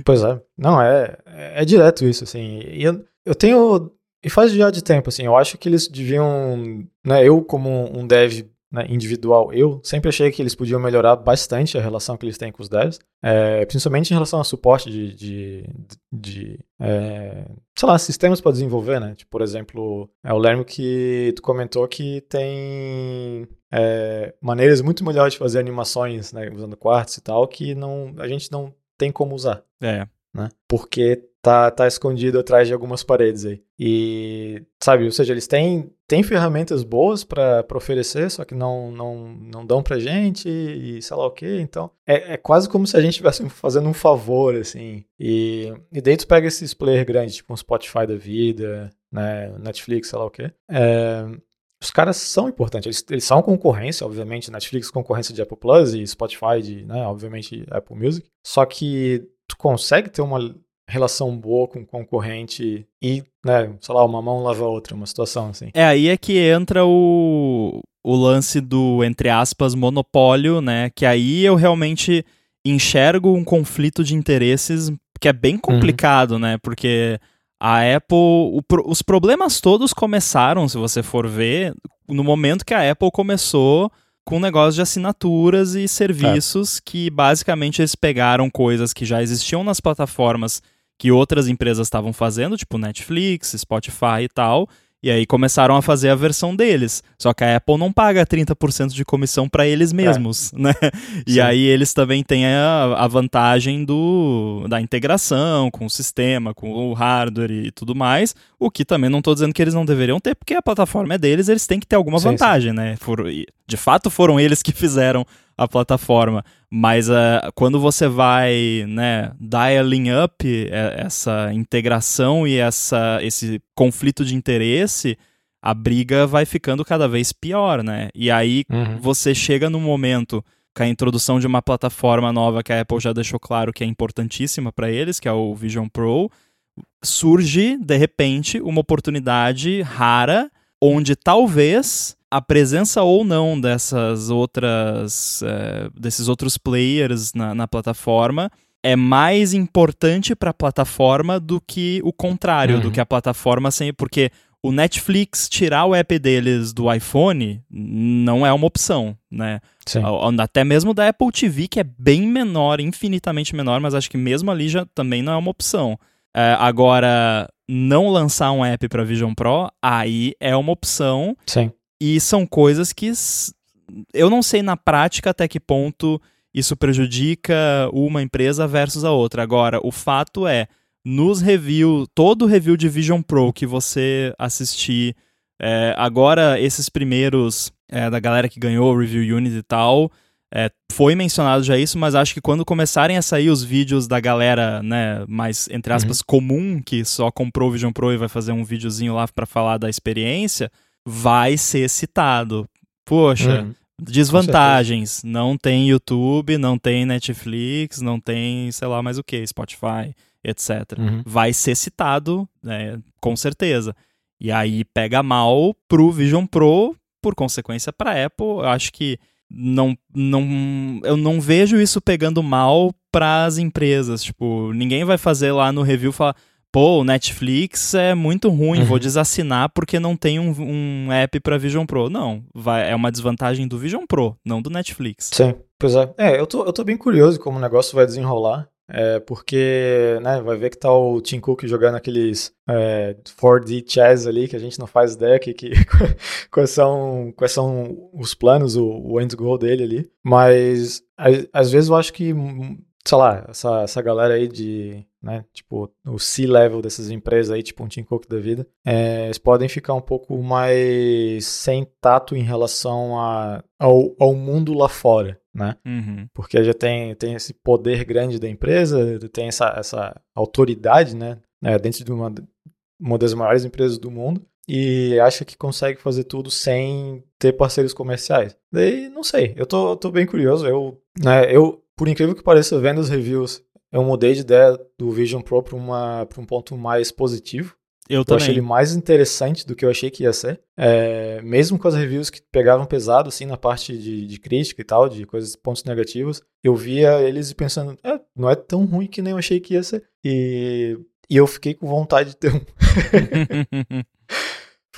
pois é. Não, é, é direto isso, assim. E eu, eu tenho. E faz já de tempo, assim, eu acho que eles deviam. Né, eu, como um dev né, individual, eu sempre achei que eles podiam melhorar bastante a relação que eles têm com os devs, é, principalmente em relação ao suporte de, de, de é, sei lá, sistemas para desenvolver, né? Tipo, por exemplo, eu lembro que tu comentou que tem é, maneiras muito melhores de fazer animações, né, usando quartz e tal, que não, a gente não tem como usar. É. Né? Porque tá, tá escondido atrás de algumas paredes aí. E, sabe, ou seja, eles têm, têm ferramentas boas para oferecer, só que não, não, não dão pra gente e sei lá o que. Então, é, é quase como se a gente estivesse fazendo um favor, assim. E, e daí tu pega esses players grandes, tipo um Spotify da vida, né, Netflix, sei lá o que. É, os caras são importantes. Eles, eles, são concorrência, obviamente, Netflix concorrência de Apple Plus e Spotify de, né, obviamente, Apple Music. Só que tu consegue ter uma relação boa com o concorrente e, né, sei lá, uma mão lava a outra, uma situação assim. É aí é que entra o, o lance do, entre aspas, monopólio, né, que aí eu realmente enxergo um conflito de interesses que é bem complicado, uhum. né, porque a Apple, o, os problemas todos começaram, se você for ver, no momento que a Apple começou com negócio de assinaturas e serviços é. que basicamente eles pegaram coisas que já existiam nas plataformas que outras empresas estavam fazendo, tipo Netflix, Spotify e tal, e aí começaram a fazer a versão deles. Só que a Apple não paga 30% de comissão para eles é. mesmos, é. né? E Sim. aí eles também têm a, a, vantagem do, da integração com o sistema, com o hardware e tudo mais. O que também não estou dizendo que eles não deveriam ter, porque a plataforma é deles, eles têm que ter alguma sim, vantagem, sim. né? For, de fato foram eles que fizeram a plataforma. Mas uh, quando você vai, né, dialing up é, essa integração e essa, esse conflito de interesse, a briga vai ficando cada vez pior, né? E aí uhum. você chega no momento com a introdução de uma plataforma nova que a Apple já deixou claro que é importantíssima para eles, que é o Vision Pro, surge de repente uma oportunidade rara onde talvez a presença ou não dessas outras é, desses outros players na, na, plataforma é mais importante para a plataforma do que o contrário, uhum. do que a plataforma sem porque o Netflix tirar o app deles do iPhone não é uma opção, né? Sim. Até mesmo da Apple TV, que é bem menor, infinitamente menor, mas acho que mesmo ali já também não é uma opção. É, agora, não lançar um app para Vision Pro, aí é uma opção. Sim. E são coisas que eu não sei na prática até que ponto isso prejudica uma empresa versus a outra. Agora, o fato é, nos reviews, todo review de Vision Pro que você assistir, é, agora esses primeiros é, da galera que ganhou o Review Unit e tal, é, foi mencionado já isso, mas acho que quando começarem a sair os vídeos da galera, né, mais, entre aspas, uhum. comum, que só comprou o Vision Pro e vai fazer um videozinho lá para falar da experiência, vai ser citado. Poxa, uhum. desvantagens. Não tem YouTube, não tem Netflix, não tem, sei lá mais o que, Spotify etc. Uhum. Vai ser citado, né, com certeza. E aí pega mal pro Vision Pro, por consequência para Apple. Eu acho que não, não, eu não vejo isso pegando mal para as empresas. Tipo, ninguém vai fazer lá no review falar, pô, o Netflix é muito ruim, uhum. vou desassinar porque não tem um, um app para Vision Pro. Não, vai, é uma desvantagem do Vision Pro, não do Netflix. Sim, pois é. É, eu tô, eu tô bem curioso como o negócio vai desenrolar. É, porque, né, vai ver que tá o Tim Cook jogando aqueles é, 4D chess ali, que a gente não faz ideia que, que, quais, são, quais são os planos, o, o end goal dele ali. Mas, às vezes eu acho que, sei lá, essa, essa galera aí de, né, tipo, o C-level dessas empresas aí, tipo um Tim Cook da vida, é, eles podem ficar um pouco mais sem tato em relação a, ao, ao mundo lá fora né? Uhum. Porque já tem, tem esse poder grande da empresa, tem essa, essa autoridade, né? É, dentro de uma, uma das maiores empresas do mundo e acha que consegue fazer tudo sem ter parceiros comerciais. Daí, não sei, eu tô, tô bem curioso. Eu, né, eu, por incrível que pareça, vendo os reviews, eu mudei de ideia do Vision Pro para um ponto mais positivo. Eu, eu também. achei ele mais interessante do que eu achei que ia ser. É, mesmo com as reviews que pegavam pesado, assim, na parte de, de, crítica e tal, de coisas, pontos negativos, eu via eles pensando, é, não é tão ruim que nem eu achei que ia ser. E, e eu fiquei com vontade de ter um.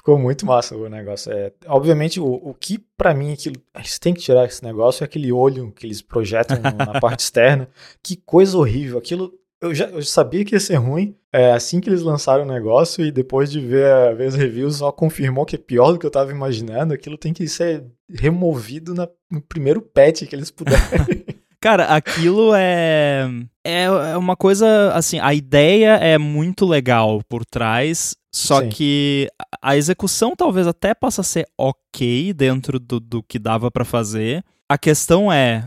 Ficou muito massa o negócio. É, obviamente, o, o que para mim aquilo, eles têm que tirar esse negócio é aquele olho que eles projetam na parte externa. Que coisa horrível. Aquilo eu já eu sabia que ia ser ruim é, assim que eles lançaram o negócio e depois de ver, ver as reviews só confirmou que é pior do que eu tava imaginando. Aquilo tem que ser removido na, no primeiro patch que eles puderem. Cara, aquilo é, é. É uma coisa. Assim, a ideia é muito legal por trás, só Sim. que a execução talvez até possa ser ok dentro do, do que dava para fazer. A questão é: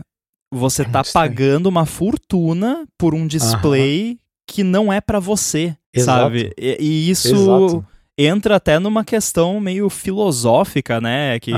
você tá pagando uma fortuna por um display que não é para você, Exato. sabe? E, e isso Exato. entra até numa questão meio filosófica, né? Que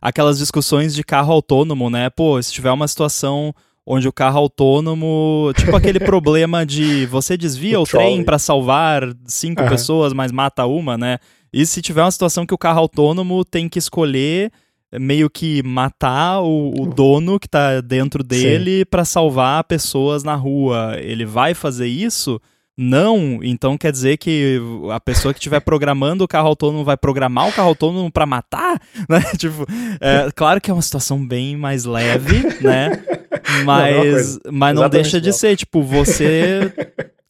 aquelas discussões de carro autônomo, né? Pô, se tiver uma situação onde o carro autônomo, tipo aquele problema de você desvia o, o trem para salvar cinco pessoas, mas mata uma, né? E se tiver uma situação que o carro autônomo tem que escolher meio que matar o, o dono que tá dentro dele para salvar pessoas na rua. Ele vai fazer isso? Não, então quer dizer que a pessoa que estiver programando o carro autônomo vai programar o carro autônomo para matar, né? Tipo, é, claro que é uma situação bem mais leve, né? Mas, não, não mas não deixa de ser, tipo, você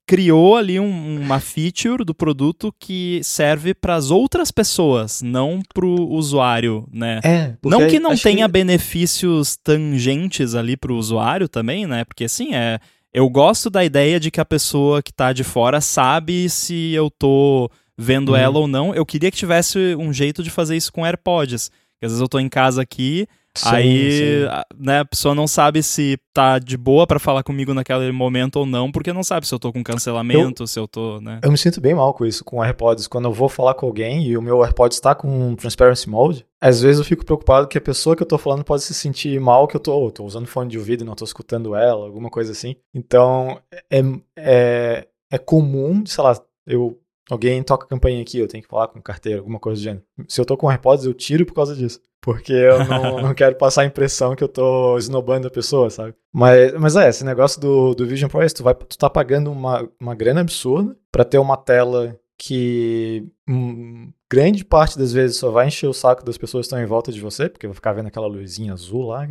criou ali um, uma feature do produto que serve para as outras pessoas, não para o usuário, né? É, não que não tenha que... benefícios tangentes ali para o usuário também, né? Porque assim, é, eu gosto da ideia de que a pessoa que está de fora sabe se eu tô vendo uhum. ela ou não. Eu queria que tivesse um jeito de fazer isso com AirPods. Porque às vezes eu tô em casa aqui, Sim, aí, sim. né, a pessoa não sabe se tá de boa para falar comigo naquele momento ou não, porque não sabe se eu tô com cancelamento, eu, se eu tô, né? Eu me sinto bem mal com isso, com AirPods. Quando eu vou falar com alguém e o meu AirPods tá com Transparency Mode, às vezes eu fico preocupado que a pessoa que eu tô falando pode se sentir mal que eu tô, tô usando fone de ouvido e não tô escutando ela, alguma coisa assim. Então, é, é, é comum, sei lá, eu alguém toca a campainha aqui, eu tenho que falar com o carteiro, alguma coisa do gênero. Se eu tô com AirPods, eu tiro por causa disso. Porque eu não, não quero passar a impressão que eu tô esnobando a pessoa, sabe? Mas, mas é, esse negócio do, do Vision Pro é tu, vai, tu tá pagando uma, uma grana absurda para ter uma tela que hum, grande parte das vezes só vai encher o saco das pessoas que estão em volta de você, porque vai ficar vendo aquela luzinha azul lá.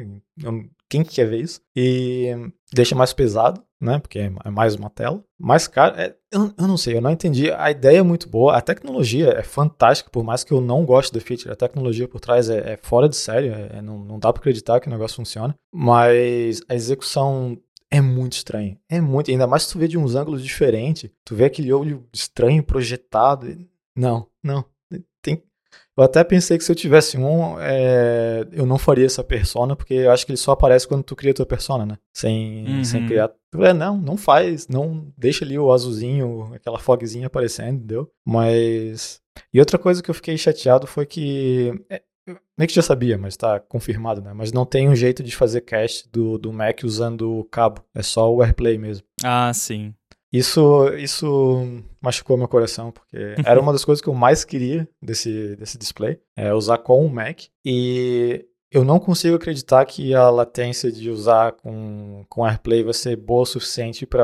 Quem que quer ver isso? E deixa mais pesado, né? Porque é mais uma tela. Mais caro. É, eu, eu, não sei, eu não entendi. A ideia é muito boa, a tecnologia é fantástica, por mais que eu não goste da feature. A tecnologia por trás é, é fora de sério, é, é não, não dá pra acreditar que o negócio funciona. Mas a execução é muito estranho. É muito. Ainda mais se tu vê de uns ângulos diferentes. Tu vê aquele olho estranho projetado. Não, não. Eu até pensei que se eu tivesse um, é... eu não faria essa persona, porque eu acho que ele só aparece quando tu cria tua persona, né? Sem, uhum. sem criar. É, não, não faz. Não deixa ali o azulzinho, aquela fogzinha aparecendo, entendeu? Mas. E outra coisa que eu fiquei chateado foi que. É, nem que já sabia, mas tá confirmado, né? Mas não tem um jeito de fazer cast do, do Mac usando o cabo. É só o AirPlay mesmo. Ah, sim. Isso, isso machucou meu coração, porque era uma das coisas que eu mais queria desse, desse display, é usar com o Mac. E eu não consigo acreditar que a latência de usar com, com AirPlay vai ser boa o suficiente para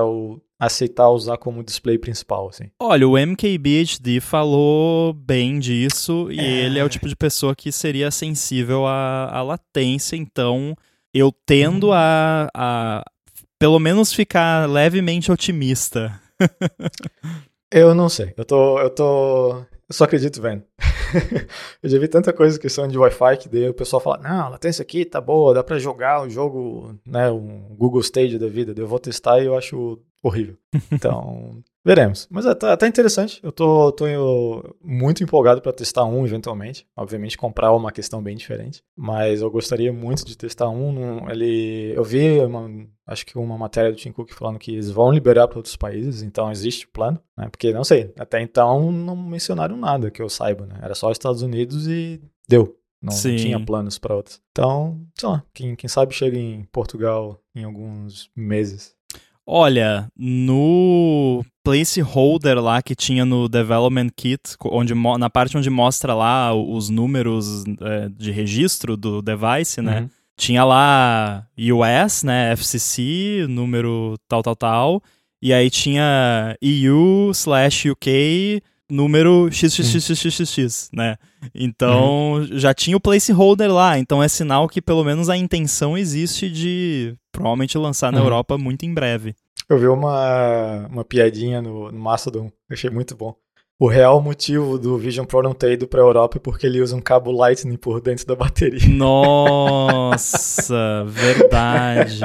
aceitar usar como display principal, assim. Olha, o MKBHD falou bem disso e é... ele é o tipo de pessoa que seria sensível à, à latência, então eu tendo uhum. a, a pelo menos ficar levemente otimista. eu não sei. Eu tô. Eu tô. Eu só acredito vendo. eu já vi tanta coisa que são de Wi-Fi que daí o pessoal fala: Não, a latência aqui tá boa, dá pra jogar o jogo, né? Um Google Stage da vida. Eu vou testar e eu acho horrível. Então, veremos. Mas é, tá, tá, interessante. Eu tô, tô muito empolgado para testar um eventualmente. Obviamente, comprar é uma questão bem diferente. Mas eu gostaria muito de testar um. Ele, eu vi, uma, acho que uma matéria do Tim Cook falando que eles vão liberar para outros países. Então, existe plano. Né? Porque, não sei, até então não mencionaram nada que eu saiba. Né? Era só Estados Unidos e deu. Não, não, tinha planos para outros. Então, sei lá, quem, quem sabe chega em Portugal em alguns meses. Olha, no placeholder lá que tinha no Development Kit, onde, na parte onde mostra lá os números é, de registro do device, né? Uhum. Tinha lá US, né? FCC, número tal, tal, tal. E aí tinha EU slash UK, número XXXXX, né? Então uhum. já tinha o placeholder lá. Então é sinal que pelo menos a intenção existe de provavelmente lançar na uhum. Europa muito em breve. Eu vi uma, uma piadinha no, no Mastodon, achei muito bom. O real motivo do Vision Pro não ter ido para a Europa é porque ele usa um cabo Lightning por dentro da bateria. Nossa, verdade.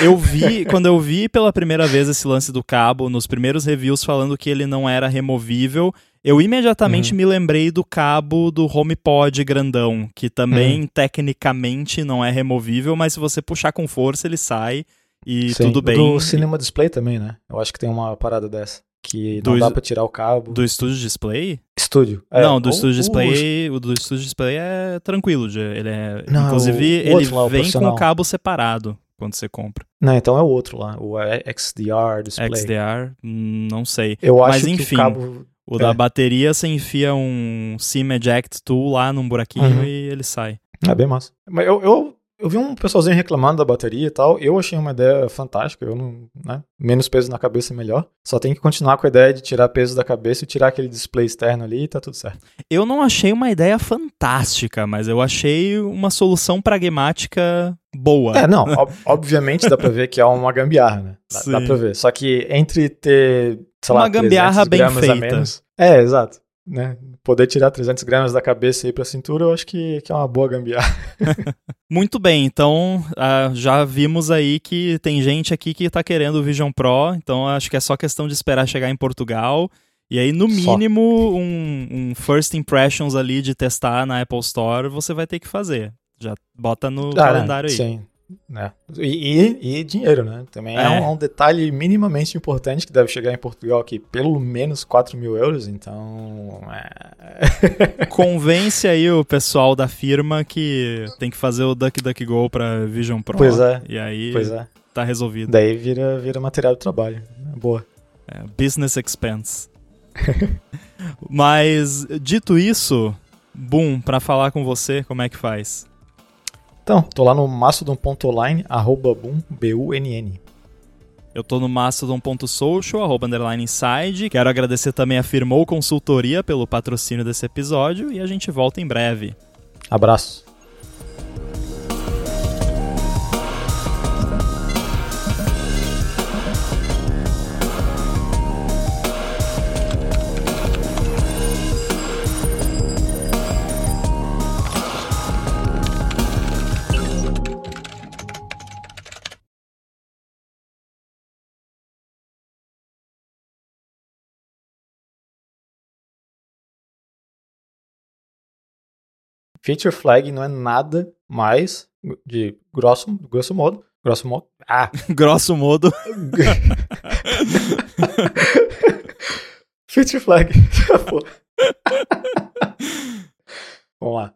Eu vi, quando eu vi pela primeira vez esse lance do cabo, nos primeiros reviews falando que ele não era removível, eu imediatamente uhum. me lembrei do cabo do HomePod grandão, que também uhum. tecnicamente não é removível, mas se você puxar com força ele sai e Sim. tudo bem. Do Cinema Display também, né? Eu acho que tem uma parada dessa. Que não do, dá pra tirar o cabo. Do Studio Display? Estúdio. É, não, do Studio Display. O, o do Studio Display é tranquilo. Ele é. Não, inclusive, o, ele lá, vem com o cabo separado quando você compra. Não, então é o outro lá, o XDR Display. XDR, não sei. Eu Mas, acho enfim, que o cabo o é. da bateria você enfia um SIM Eject Tool lá num buraquinho uhum. e ele sai. É bem massa. Mas eu, eu, eu vi um pessoalzinho reclamando da bateria e tal. Eu achei uma ideia fantástica. Eu não, né? Menos peso na cabeça é melhor. Só tem que continuar com a ideia de tirar peso da cabeça e tirar aquele display externo ali e tá tudo certo. Eu não achei uma ideia fantástica, mas eu achei uma solução pragmática boa. É, não, ob obviamente dá pra ver que é uma gambiarra, né? Dá, dá pra ver. Só que entre ter sei uma lá, gambiarra bem feita. Menos, é, exato. Né? Poder tirar 300 gramas da cabeça e ir pra cintura, eu acho que, que é uma boa gambiarra. Muito bem, então uh, já vimos aí que tem gente aqui que tá querendo o Vision Pro, então acho que é só questão de esperar chegar em Portugal. E aí, no mínimo, um, um, first impressions ali de testar na Apple Store, você vai ter que fazer. Já bota no ah, calendário aí. Sim, né? E, e, e, dinheiro, né? Também é, é um, um, detalhe minimamente importante que deve chegar em Portugal aqui, pelo menos 4 mil euros, então. É... Convence aí o pessoal da firma que tem que fazer o DuckDuckGo para Vision Pro. Pois é. E aí pois é. tá resolvido. Daí vira, vira material de trabalho. Boa. É, business expense. Mas, dito isso, boom, para falar com você, como é que faz? Então, tô lá no mastodon.online, arroba boom, B-U-N-N. Eu tô no mastodon.social, arroba underline inside. Quero agradecer também a Firmou Consultoria pelo patrocínio desse episódio e a gente volta em breve. Abraço. Feature flag não é nada mais de grosso, grosso modo, grosso modo, ah, Grosso modo. feature flag. Pô. Vamos lá.